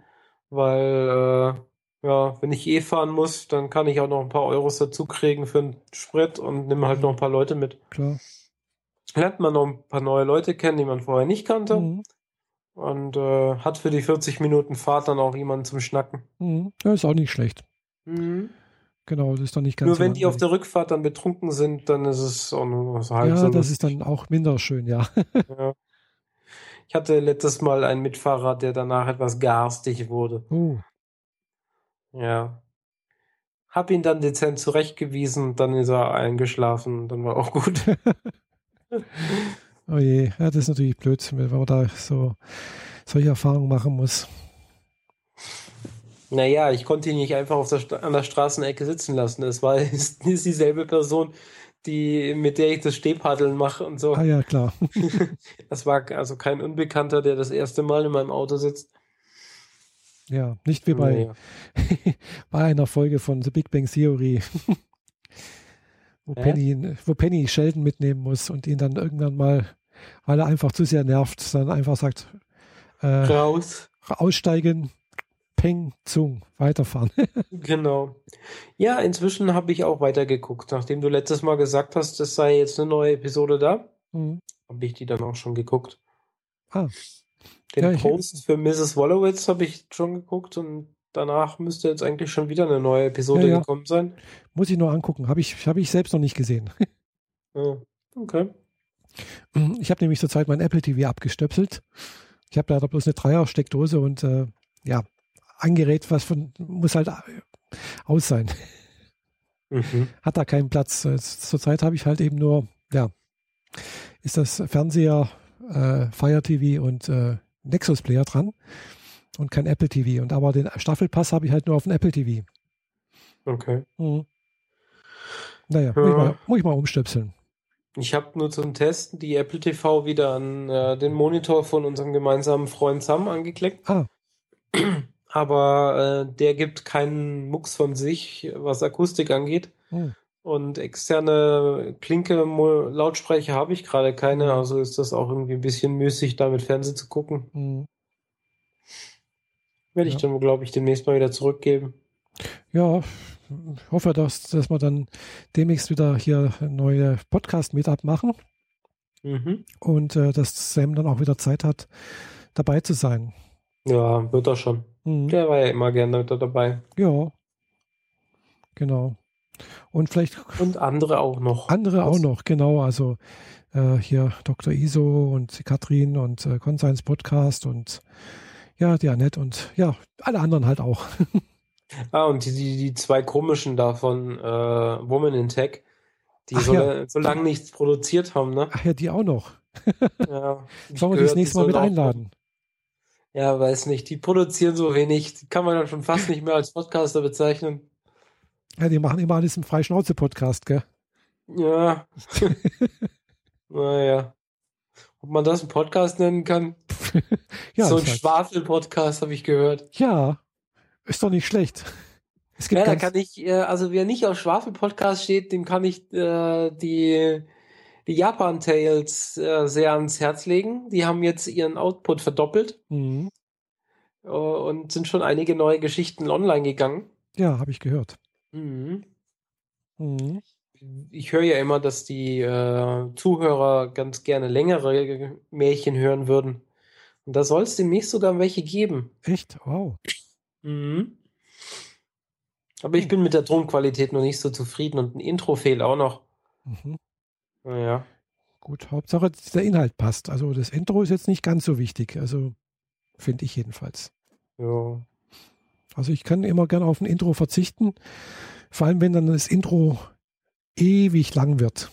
weil, äh, ja, wenn ich eh fahren muss, dann kann ich auch noch ein paar Euros dazu kriegen für den Sprit und nehme halt noch ein paar Leute mit. Klar. Lernt man noch ein paar neue Leute kennen, die man vorher nicht kannte Mhm. und äh, hat für die 40 Minuten Fahrt dann auch jemanden zum Schnacken. Mhm. Ja, ist auch nicht schlecht. Genau, das ist dann nicht ganz Nur wenn die auf der Rückfahrt dann betrunken sind, dann ist es auch nur so halb Ja, so das ist dann auch minder schön, ja. Ja. Ich hatte letztes Mal einen Mitfahrer, der danach etwas garstig wurde. Oh, Ja. Hab ihn dann dezent zurechtgewiesen, dann ist er eingeschlafen, dann war auch gut. oh je. Ja, das ist natürlich blöd, wenn man da so solche Erfahrungen machen muss. Naja, ich konnte ihn nicht einfach auf der, an der Straßenecke sitzen lassen. Es war ist, ist dieselbe Person, die, mit der ich das Stehpaddeln mache und so. Ah ja, klar. Das war also kein Unbekannter, der das erste Mal in meinem Auto sitzt. Ja, nicht wie bei, Naja. bei einer Folge von The Big Bang Theory, wo? Penny, wo Penny Sheldon mitnehmen muss und ihn dann irgendwann mal, weil er einfach zu sehr nervt, dann einfach sagt, äh, Raus. aussteigen, Peng, Zung, weiterfahren. Genau. Ja, inzwischen habe ich auch weitergeguckt. Nachdem du letztes Mal gesagt hast, es sei jetzt eine neue Episode da, Hm. habe ich die dann auch schon geguckt. Ah. Den Ja, Post für Mrs. Wolowitz habe ich schon geguckt und danach müsste jetzt eigentlich schon wieder eine neue Episode Ja, ja. gekommen sein. Muss ich nur angucken. Habe ich, hab ich selbst noch nicht gesehen. Ja, okay. Ich habe nämlich zurzeit mein Apple TV abgestöpselt. Ich habe leider bloß eine Dreier-Steckdose und äh, ja, ein Gerät, was von, muss halt äh, aus sein. Mhm. Hat da keinen Platz. Äh, Zurzeit habe ich halt eben nur, ja, ist das Fernseher, äh, Fire TV und äh, Nexus Player dran und kein Apple TV. Und aber den Staffelpass habe ich halt nur auf dem Apple TV. Okay. Mhm. Naja, Ja. muss, ich mal, muss ich mal umstöpseln. Ich habe nur zum Testen die Apple TV wieder an äh, den Monitor von unserem gemeinsamen Freund Sam angeklickt. Ah, Aber äh, der gibt keinen Mucks von sich, was Akustik angeht. hm. Und externe Klinke-Lautsprecher habe ich gerade keine, also ist das auch irgendwie ein bisschen müßig, da mit Fernsehen zu gucken. Hm. Werde ich Ja. dann, glaube ich, demnächst mal wieder zurückgeben. Ja, ich hoffe, dass, dass wir dann demnächst wieder hier neue Podcast-Meetup machen Mhm. und äh, dass Sam dann auch wieder Zeit hat, dabei zu sein. Ja, wird er schon. Mhm. Der war ja immer gerne dabei. Ja, genau. Und vielleicht Und andere auch noch. andere auch noch, genau. Also äh, hier Dr. Iso und Katrin und äh, Conscience Podcast und ja, die Annette und ja, alle anderen halt auch. Ah, und die, die, die zwei komischen davon, äh, Woman in Tech, die Ach so, ja. so lange nichts produziert haben, ne? Ach ja, die auch noch. Ja, Sollen wir die das nächste Mal mit einladen? Ja, weiß nicht. Die produzieren so wenig. Die kann man dann schon fast nicht mehr als Podcaster bezeichnen. Ja, die machen immer alles im Freischnauze-Podcast, gell? Ja. naja. Ob man das einen Podcast nennen kann? Ja, so ein halt- Schwafel-Podcast habe ich gehört. Ja, ist doch nicht schlecht. Es gibt Ja, da kann ich, äh, also wer nicht auf Schwafel-Podcast steht, dem kann ich äh, die, die Japan Tales äh, sehr ans Herz legen. Die haben jetzt ihren Output verdoppelt Mhm. äh, und sind schon einige neue Geschichten online gegangen. Ja, habe ich gehört. Mhm. Mhm. ich höre ja immer, dass die äh, Zuhörer ganz gerne längere Märchen hören würden. Und da soll es demnächst sogar welche geben. Echt? Wow. Mhm. Aber ich bin mit der Tonqualität noch nicht so zufrieden und ein Intro fehlt auch noch. Mhm. Naja. Gut, Hauptsache der Inhalt passt. Also das Intro ist jetzt nicht ganz so wichtig. Also finde ich jedenfalls. Ja. Also ich kann immer gerne auf ein Intro verzichten. Vor allem, wenn dann das Intro ewig lang wird.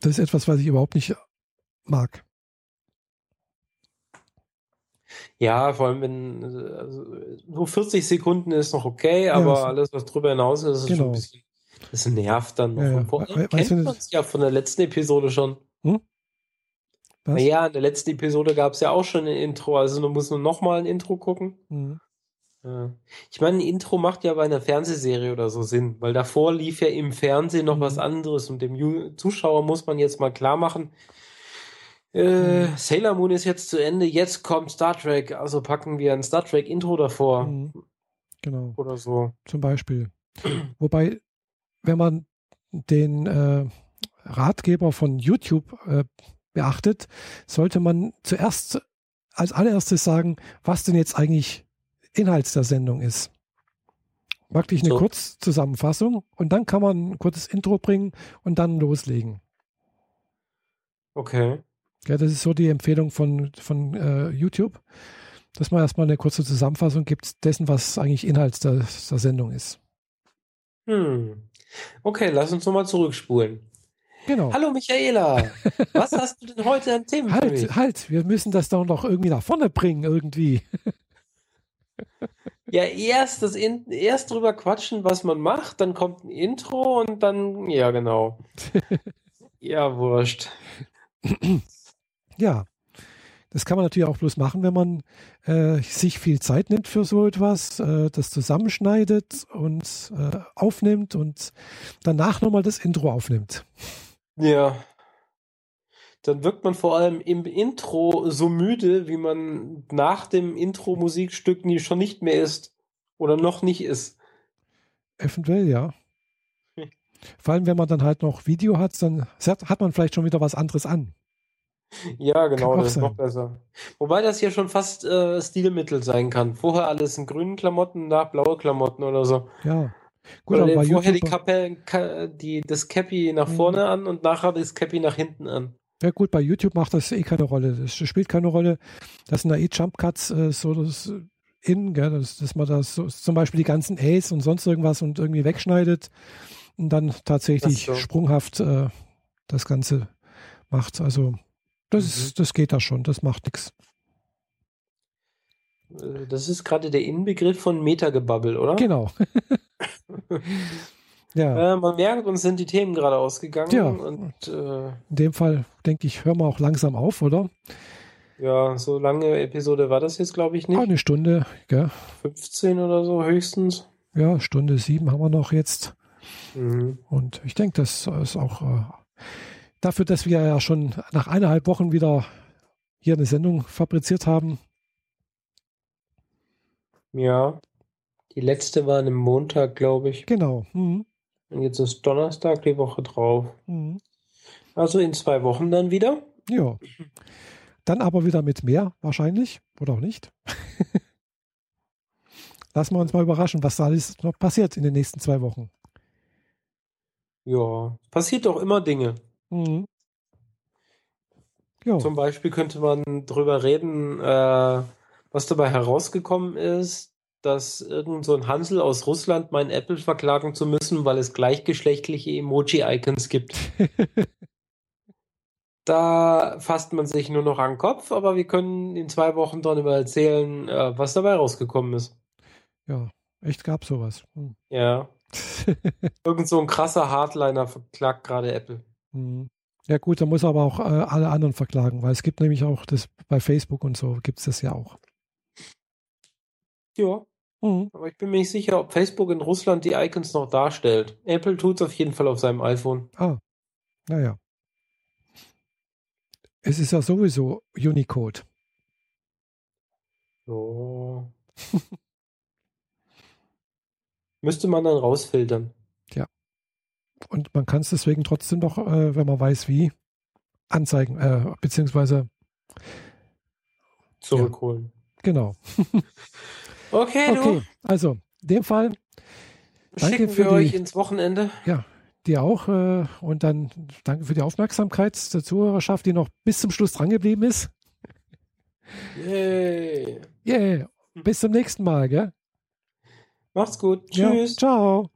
Das ist etwas, was ich überhaupt nicht mag. Ja, vor allem wenn also, nur 40 Sekunden ist noch okay, aber ja, alles, was drüber hinaus ist, ist genau. schon ein bisschen. Das nervt dann noch. Ja, ja. Kennt man es ja von der letzten Episode schon. Hm? Naja, in der letzten Episode gab es ja auch schon ein Intro, also du musst nur nochmal ein Intro gucken. Mhm. Ja. Ich meine, ein Intro macht ja bei einer Fernsehserie oder so Sinn, weil davor lief ja im Fernsehen noch mhm. was anderes und dem Zuschauer muss man jetzt mal klar machen, äh, mhm. Sailor Moon ist jetzt zu Ende, jetzt kommt Star Trek, also packen wir ein Star Trek Intro davor. Mhm. Genau. Oder so. Zum Beispiel. Wobei, wenn man den äh, Ratgeber von YouTube äh, beachtet, sollte man zuerst als allererstes sagen, was denn jetzt eigentlich Inhalt der Sendung ist. Praktisch eine so. Kurzzusammenfassung und dann kann man ein kurzes Intro bringen und dann loslegen. Okay. Ja, das ist so die Empfehlung von, von äh, YouTube, dass man erstmal eine kurze Zusammenfassung gibt dessen, was eigentlich Inhalt der, der Sendung ist. Hm. Okay, lass uns nochmal zurückspulen. Genau. Hallo Michaela, was hast du denn heute an Themen Halt, für mich? halt, wir müssen das doch noch irgendwie nach vorne bringen, irgendwie. Ja, erst das In erst drüber quatschen, was man macht, dann kommt ein Intro und dann, ja, genau. ja, wurscht. Ja, das kann man natürlich auch bloß machen, wenn man äh, sich viel Zeit nimmt für so etwas, äh, das zusammenschneidet und äh, aufnimmt und danach nochmal das Intro aufnimmt. Ja. Dann wirkt man vor allem im Intro so müde, wie man nach dem Intro-Musikstück nie schon nicht mehr ist. Oder noch nicht ist. Eventuell, ja. Hm. Vor allem, wenn man dann halt noch Video hat, dann hat man vielleicht schon wieder was anderes an. Ja, genau, das ist noch besser. Wobei das hier schon fast äh, Stilmittel sein kann. Vorher alles in grünen Klamotten, nach blaue Klamotten oder so. Ja. Gut, oder aber vorher die Kappe, die, das Cappy nach mhm. vorne an und nachher das Cappy nach hinten an. Ja gut, bei YouTube macht das eh keine Rolle. Das spielt keine Rolle. Das sind da eh Jump Cuts äh, so das in, gell, dass, dass man das so, zum Beispiel die ganzen A's und sonst irgendwas und irgendwie wegschneidet und dann tatsächlich so. sprunghaft äh, das Ganze macht. Also das, mhm. ist, das geht da schon, das macht nichts. Äh, das ist gerade der Inbegriff von Metagebabbel, oder? Genau. ja. Äh, man merkt, uns sind die Themen gerade ausgegangen. Ja. Und, äh, In dem Fall, denke ich, hören wir auch langsam auf, oder? Ja, so lange Episode war das jetzt, glaube ich, nicht. Eine Stunde, gell? 15 oder so höchstens. Ja, Stunde sieben haben wir noch jetzt. Mhm. Und ich denke, das ist auch äh, dafür, dass wir ja schon nach eineinhalb Wochen wieder hier eine Sendung fabriziert haben. Ja, die letzte war am Montag, glaube ich. Genau. Mhm. Und jetzt ist Donnerstag die Woche drauf. Mhm. Also in zwei Wochen dann wieder. Ja. Dann aber wieder mit mehr, wahrscheinlich. Oder auch nicht. Lassen wir uns mal überraschen, was da alles noch passiert in den nächsten zwei Wochen. Ja, passiert doch immer Dinge. Mhm. Zum Beispiel könnte man drüber reden, äh, was dabei herausgekommen ist, dass irgend so ein Hansel aus Russland meint, Apple verklagen zu müssen, weil es gleichgeschlechtliche Emoji-Icons gibt. da fasst man sich nur noch an den Kopf, aber wir können in zwei Wochen darüber erzählen, äh, was dabei rausgekommen ist. Ja, echt gab sowas. Hm. Ja. Irgend so ein krasser Hardliner verklagt gerade Apple. Mhm. Ja gut, da muss aber auch äh, alle anderen verklagen, weil es gibt nämlich auch das bei Facebook und so gibt es das ja auch. Ja. Mhm. Aber ich bin mir nicht sicher, ob Facebook in Russland die Icons noch darstellt. Apple tut es auf jeden Fall auf seinem iPhone. Ah, naja. Es ist ja sowieso Unicode. Oh. Müsste man dann rausfiltern. Ja. und man kann es deswegen trotzdem noch, äh, wenn man weiß wie, anzeigen, äh, beziehungsweise zurückholen. Ja, genau. okay, okay, du. also in dem Fall danke Schicken für wir die, euch ins Wochenende. Ja, dir auch äh, und dann danke für die Aufmerksamkeit der Zuhörerschaft, die noch bis zum Schluss drangeblieben ist. Yay. Yeah. Bis zum nächsten Mal, gell? Macht's gut. Tschüss. Ja, ciao.